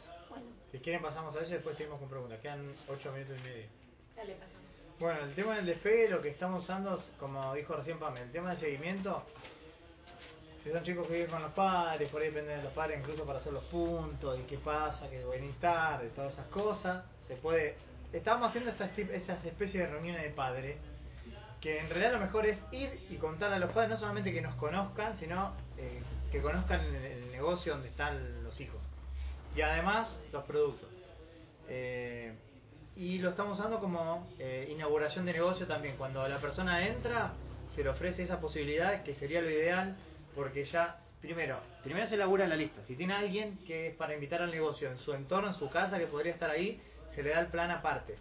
Si quieren pasamos a eso y después seguimos con preguntas. Quedan 8 minutos y medio. Dale, pasamos. Bueno, el tema del despegue lo que estamos usando, es, como dijo recién Pamela, el tema del seguimiento, si son chicos que viven con los padres, por ahí depende de los padres incluso para hacer los puntos y qué pasa, que venís tarde, todas esas cosas, se puede... Estábamos haciendo estas, estas especies de reuniones de padres, que en realidad lo mejor es ir y contar a los padres, no solamente que nos conozcan, sino eh, que conozcan el, el negocio donde están. Y además los productos. Eh, y lo estamos usando como eh, inauguración de negocio también. Cuando la persona entra, se le ofrece esa posibilidad, que sería lo ideal, porque ya, primero, primero se elabora la lista. Si tiene alguien que es para invitar al negocio en su entorno, en su casa, que podría estar ahí, se le da el plan aparte.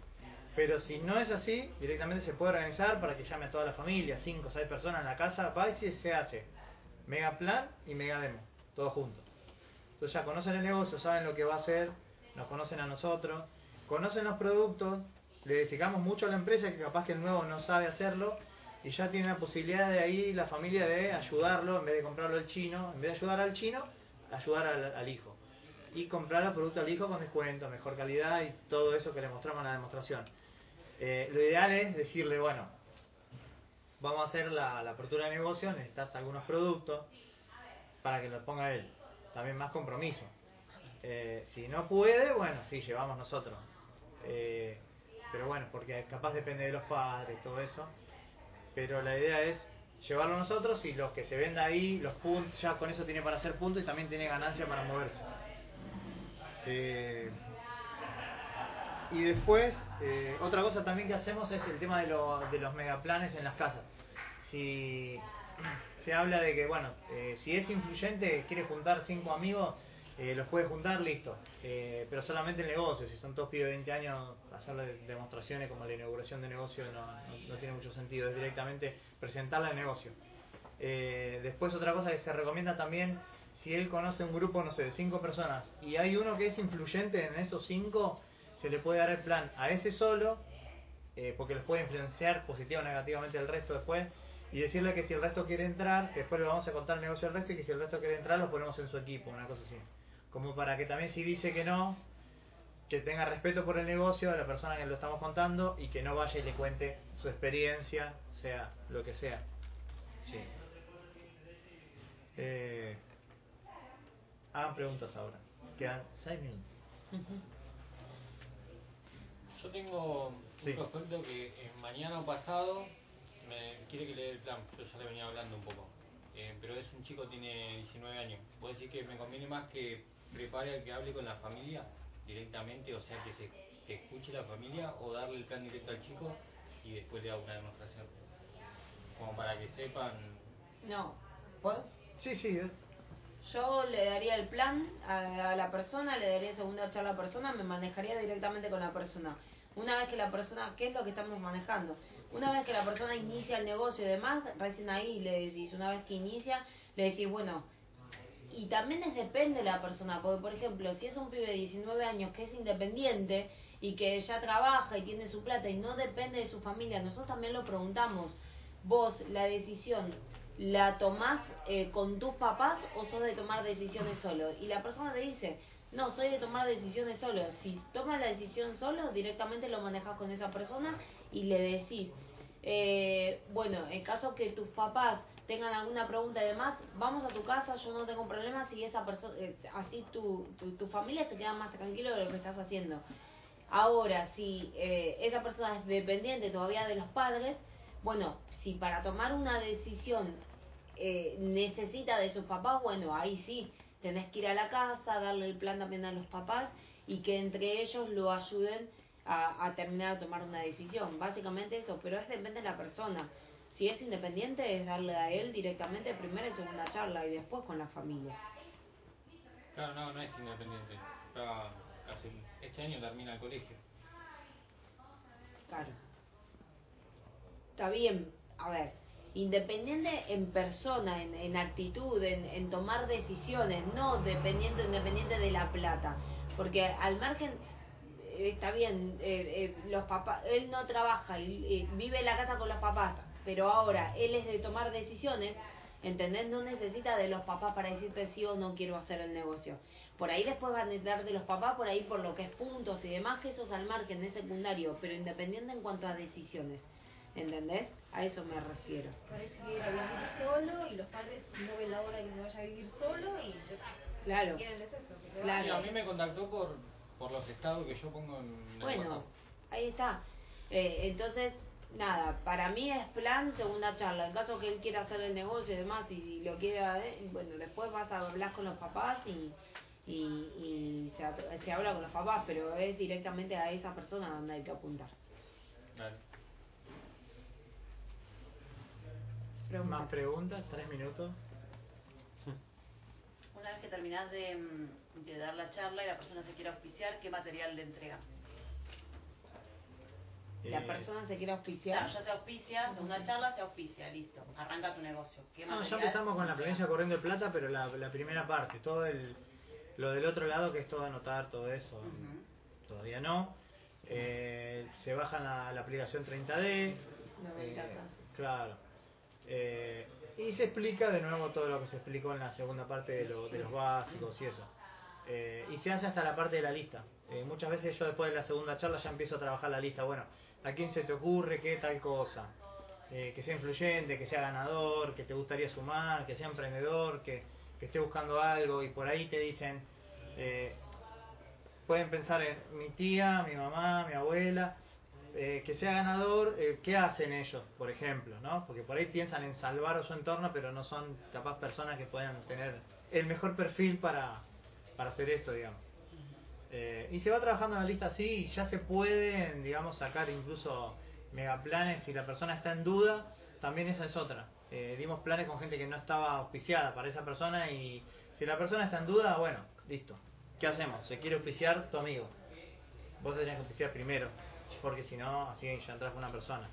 Pero si no es así, directamente se puede organizar para que llame a toda la familia, 5 o 6 personas en la casa, va y se hace. Mega plan y mega demo, todos juntos. Entonces ya conocen el negocio, saben lo que va a hacer, nos conocen a nosotros, conocen los productos, le edificamos mucho a la empresa que capaz que el nuevo no sabe hacerlo y ya tiene la posibilidad de ahí la familia de ayudarlo en vez de comprarlo al chino, en vez de ayudar al chino, ayudar al, hijo. Y comprar el producto al hijo con descuento, mejor calidad y todo eso que le mostramos en la demostración. Eh, lo ideal es decirle, bueno, vamos a hacer la, la apertura de negocio, necesitas algunos productos para que lo ponga él. También más compromiso. Eh, si no puede, bueno, sí, llevamos nosotros. Eh, pero bueno, porque capaz depende de los padres todo eso. Pero la idea es llevarlo nosotros y los que se venda ahí, los puntos, ya con eso tiene para hacer puntos y también tiene ganancia para moverse. Eh, y después, otra cosa también que hacemos es el tema de, lo- de los megaplanes en las casas. Si se habla de que, bueno, eh, si es influyente, quiere juntar cinco amigos, eh, los puede juntar, listo. Eh, pero solamente el negocio, si son todos pibes de 20 años, hacerle demostraciones como la inauguración de negocio no, no- tiene mucho sentido, es directamente presentarle el negocio. Eh, después otra cosa que se recomienda también, si él conoce un grupo, no sé, de cinco personas, y hay uno que es influyente en esos cinco, se le puede dar el plan a ese solo, porque los puede influenciar positivo o negativamente al resto después, y decirle que si el resto quiere entrar, que después le vamos a contar el negocio al resto, y que si el resto quiere entrar, lo ponemos en su equipo, una cosa así. Como para que también si dice que no, que tenga respeto por el negocio de la persona que lo estamos contando, y que no vaya y le cuente su experiencia, sea lo que sea. Sí. Eh, hagan preguntas ahora. Quedan 6 minutos. Yo tengo Sí. un prospecto que eh, mañana pasado me quiere que le dé el plan. Yo ya le venía hablando un poco. Eh, pero es un chico, tiene 19 años. ¿Puedo decir que me conviene más que prepare, que hable con la familia directamente? O sea, que se que escuche la familia o darle el plan directo al chico y después le haga una demostración. Como para que sepan. No. ¿Puedo? Sí, sí. eh. Yo le daría el plan a, a la persona, le daría segunda charla a la persona, me manejaría directamente con la persona. Una vez que la persona, ¿qué es lo que estamos manejando? Una vez que la persona inicia el negocio y demás, recién ahí le decís, una vez que inicia, le decís, bueno, y también es depende de la persona, porque por ejemplo, si es un pibe de 19 años que es independiente y que ya trabaja y tiene su plata y no depende de su familia, nosotros también lo preguntamos, vos la decisión la tomás eh, con tus papás o sos de tomar decisiones solo? Y la persona te dice, no, soy de tomar decisiones solo. Si tomas la decisión solo, directamente lo manejas con esa persona y le decís, eh, bueno, en caso que tus papás tengan alguna pregunta y demás, vamos a tu casa, yo no tengo problema si esa persona, eh, así tu, tu, tu, familia se queda más tranquilo de lo que estás haciendo. Ahora, si eh, esa persona es dependiente todavía de los padres, bueno, si para tomar una decisión eh, necesita de sus papás, bueno, ahí sí, tenés que ir a la casa, darle el plan también a los papás y que entre ellos lo ayuden a, a terminar de tomar una decisión. Básicamente eso, pero es depende de la persona. Si es independiente, es darle a él directamente primera y segunda charla y después con la familia. Claro, no, no es independiente. Está casi, este año termina el colegio. Claro. Está bien, a ver, independiente en persona, en, en actitud, en, en tomar decisiones, no dependiendo, independiente de la plata. Porque al margen eh, está bien, eh, eh, los papás, él no trabaja y vive en la casa con los papás, pero ahora él es de tomar decisiones, ¿entendés? No necesita de los papás para decirte sí o no quiero hacer el negocio. Por ahí después van a necesitar de los papás, por ahí por lo que es puntos y demás, que eso es al margen, es secundario, pero independiente en cuanto a decisiones. ¿Entendés? A eso me refiero. Parece que ir a vivir solo y los padres no ven la hora que se vaya a vivir solo y yo, Claro. quieren es eso, Claro. Y a mí me contactó por, por los estados que yo pongo en el Bueno, WhatsApp. ahí está. Eh, entonces, nada, para mí es plan segunda charla. En caso que él quiera hacer el negocio y demás, y lo quiera, eh, bueno, después vas a hablar con los papás y, y, y se, ha- se habla con los papás, pero es directamente a esa persona donde hay que apuntar. Dale. Pregunta. Más preguntas, tres minutos. Una vez que terminás de, mm, de dar la charla y la persona se quiere auspiciar, ¿qué material le entrega? La Eh, persona se quiere auspiciar. Claro, ya se auspicia, segunda charla se auspicia, listo, arranca tu negocio. ¿Qué No, ya empezamos con la provincia corriendo de plata, pero la, la primera parte, todo el, lo del otro lado que es todo anotar, todo eso, todavía no. Eh, se baja la, la aplicación 30D, No, eh, claro. Eh, y se explica de nuevo todo lo que se explicó en la segunda parte de, lo- de los básicos y eso. Eh, y se hace hasta la parte de la lista. Eh, muchas veces yo después de la segunda charla ya empiezo a trabajar la lista. Bueno, ¿a quién se te ocurre qué tal cosa? Eh, que sea influyente, que sea ganador, que te gustaría sumar, que sea emprendedor, que, que esté buscando algo y por ahí te dicen, eh, pueden pensar en mi tía, mi mamá, mi abuela, eh, que sea ganador, ¿qué hacen ellos, por ejemplo? ¿no? Porque por ahí piensan en salvar a su entorno, pero no son capaz personas que puedan tener el mejor perfil para, para hacer esto, digamos. Eh, y se va trabajando en la lista así y ya se pueden, digamos, sacar incluso megaplanes si la persona está en duda, también esa es otra. Eh, dimos planes con gente que no estaba auspiciada para esa persona y si la persona está en duda, bueno, listo. ¿Qué hacemos? Se quiere auspiciar tu amigo. Vos te tenés que auspiciar primero, porque si no, así ya entras con una persona.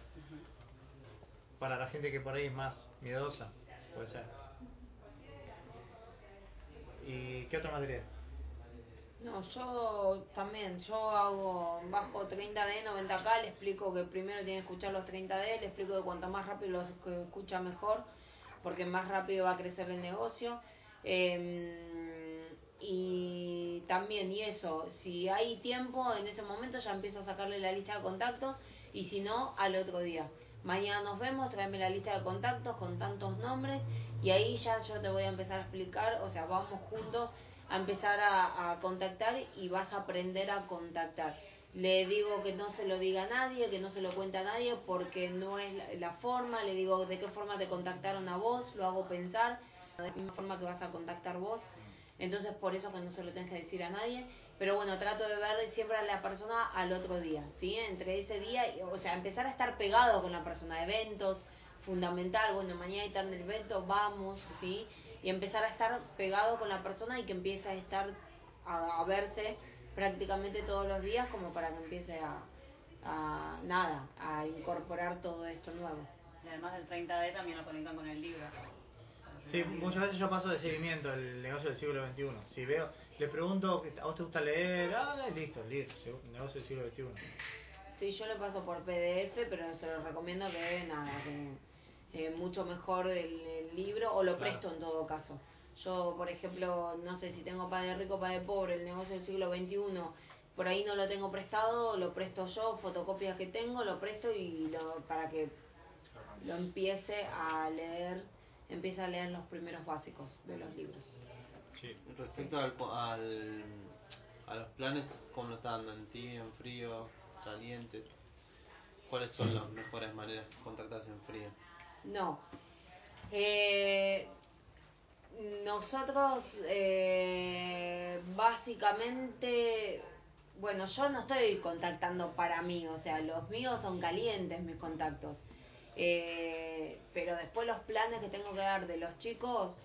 Para la gente que por ahí es más miedosa, puede ser. ¿Y qué otro material? No, yo también, yo hago bajo 30D, 90K, le explico que primero tiene que escuchar los 30D, le explico que cuanto más rápido los escucha mejor, porque más rápido va a crecer el negocio. Eh, y también, y eso, si hay tiempo, en ese momento ya empiezo a sacarle la lista de contactos y si no, al otro día. Mañana nos vemos, tráeme la lista de contactos con tantos nombres y ahí ya yo te voy a empezar a explicar, o sea, vamos juntos a empezar a, contactar y vas a aprender a contactar. Le digo que no se lo diga a nadie, que no se lo cuente a nadie porque no es la, forma, le digo de qué forma te contactaron a vos, lo hago pensar, de misma forma que vas a contactar vos. Entonces por eso que no se lo tenés que decir a nadie. Pero bueno, trato de ver siempre a la persona al otro día, ¿sí? Entre ese día, o sea, empezar a estar pegado con la persona, eventos, fundamental, bueno, mañana hay tal evento, vamos, ¿sí? Y empezar a estar pegado con la persona y que empiece a estar, a, a verse prácticamente todos los días como para que empiece a, a nada, a incorporar todo esto nuevo. Y además del 30D también lo conectan con el libro. Sí, muchas veces yo paso de seguimiento el negocio del siglo XXI. Si veo, le pregunto, ¿a vos te gusta leer? Ah, listo, libro, negocio del siglo XXI. Sí, yo le paso por PDF, pero se lo recomiendo que nada, que eh, mucho mejor el, el libro o lo Claro. presto en todo caso. Yo, por ejemplo, no sé si tengo padre rico, padre pobre, el negocio del siglo XXI, por ahí no lo tengo prestado, lo presto yo, fotocopias que tengo, lo presto y lo, para que lo empiece a leer, empiece a leer los primeros básicos de los libros. Respecto al, po- al, a los planes, ¿cómo lo está dando? ¿En tibio, en frío, caliente? ¿Cuáles son las mejores maneras de contactarse en frío? No. Eh, nosotros, eh, básicamente, bueno, yo no estoy contactando para mí, o sea, los míos son calientes mis contactos. Eh, pero después los planes que tengo que dar de los chicos,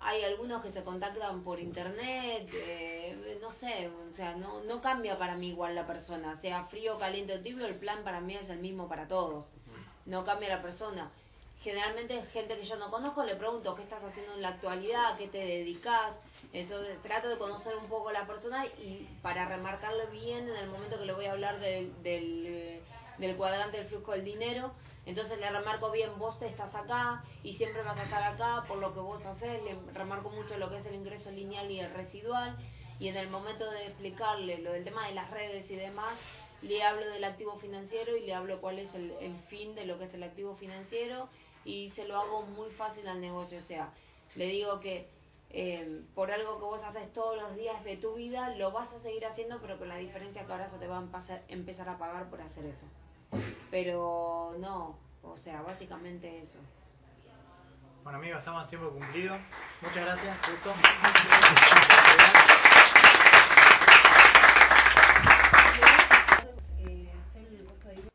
hay algunos que se contactan por internet, eh, no sé, o sea, no, no cambia para mí igual la persona, sea frío, caliente o tibio, el plan para mí es el mismo para todos, no cambia la persona. Generalmente gente que yo no conozco le pregunto qué estás haciendo en la actualidad, qué te dedicas, entonces trato de conocer un poco a la persona y para remarcarle bien en el momento que le voy a hablar del, eh, del cuadrante del flujo del dinero, entonces le remarco bien, vos estás acá y siempre vas a estar acá por lo que vos haces, le remarco mucho lo que es el ingreso lineal y el residual y en el momento de explicarle lo del tema de las redes y demás, le hablo del activo financiero y le hablo cuál es el, el fin de lo que es el activo financiero y se lo hago muy fácil al negocio, o sea, le digo que eh, por algo que vos haces todos los días de tu vida, lo vas a seguir haciendo, pero con la diferencia que ahora se te va a empezar, empezar a pagar por hacer eso. Pero no, o sea, básicamente eso. Bueno amigos, estamos en tiempo cumplido. Muchas gracias, justo.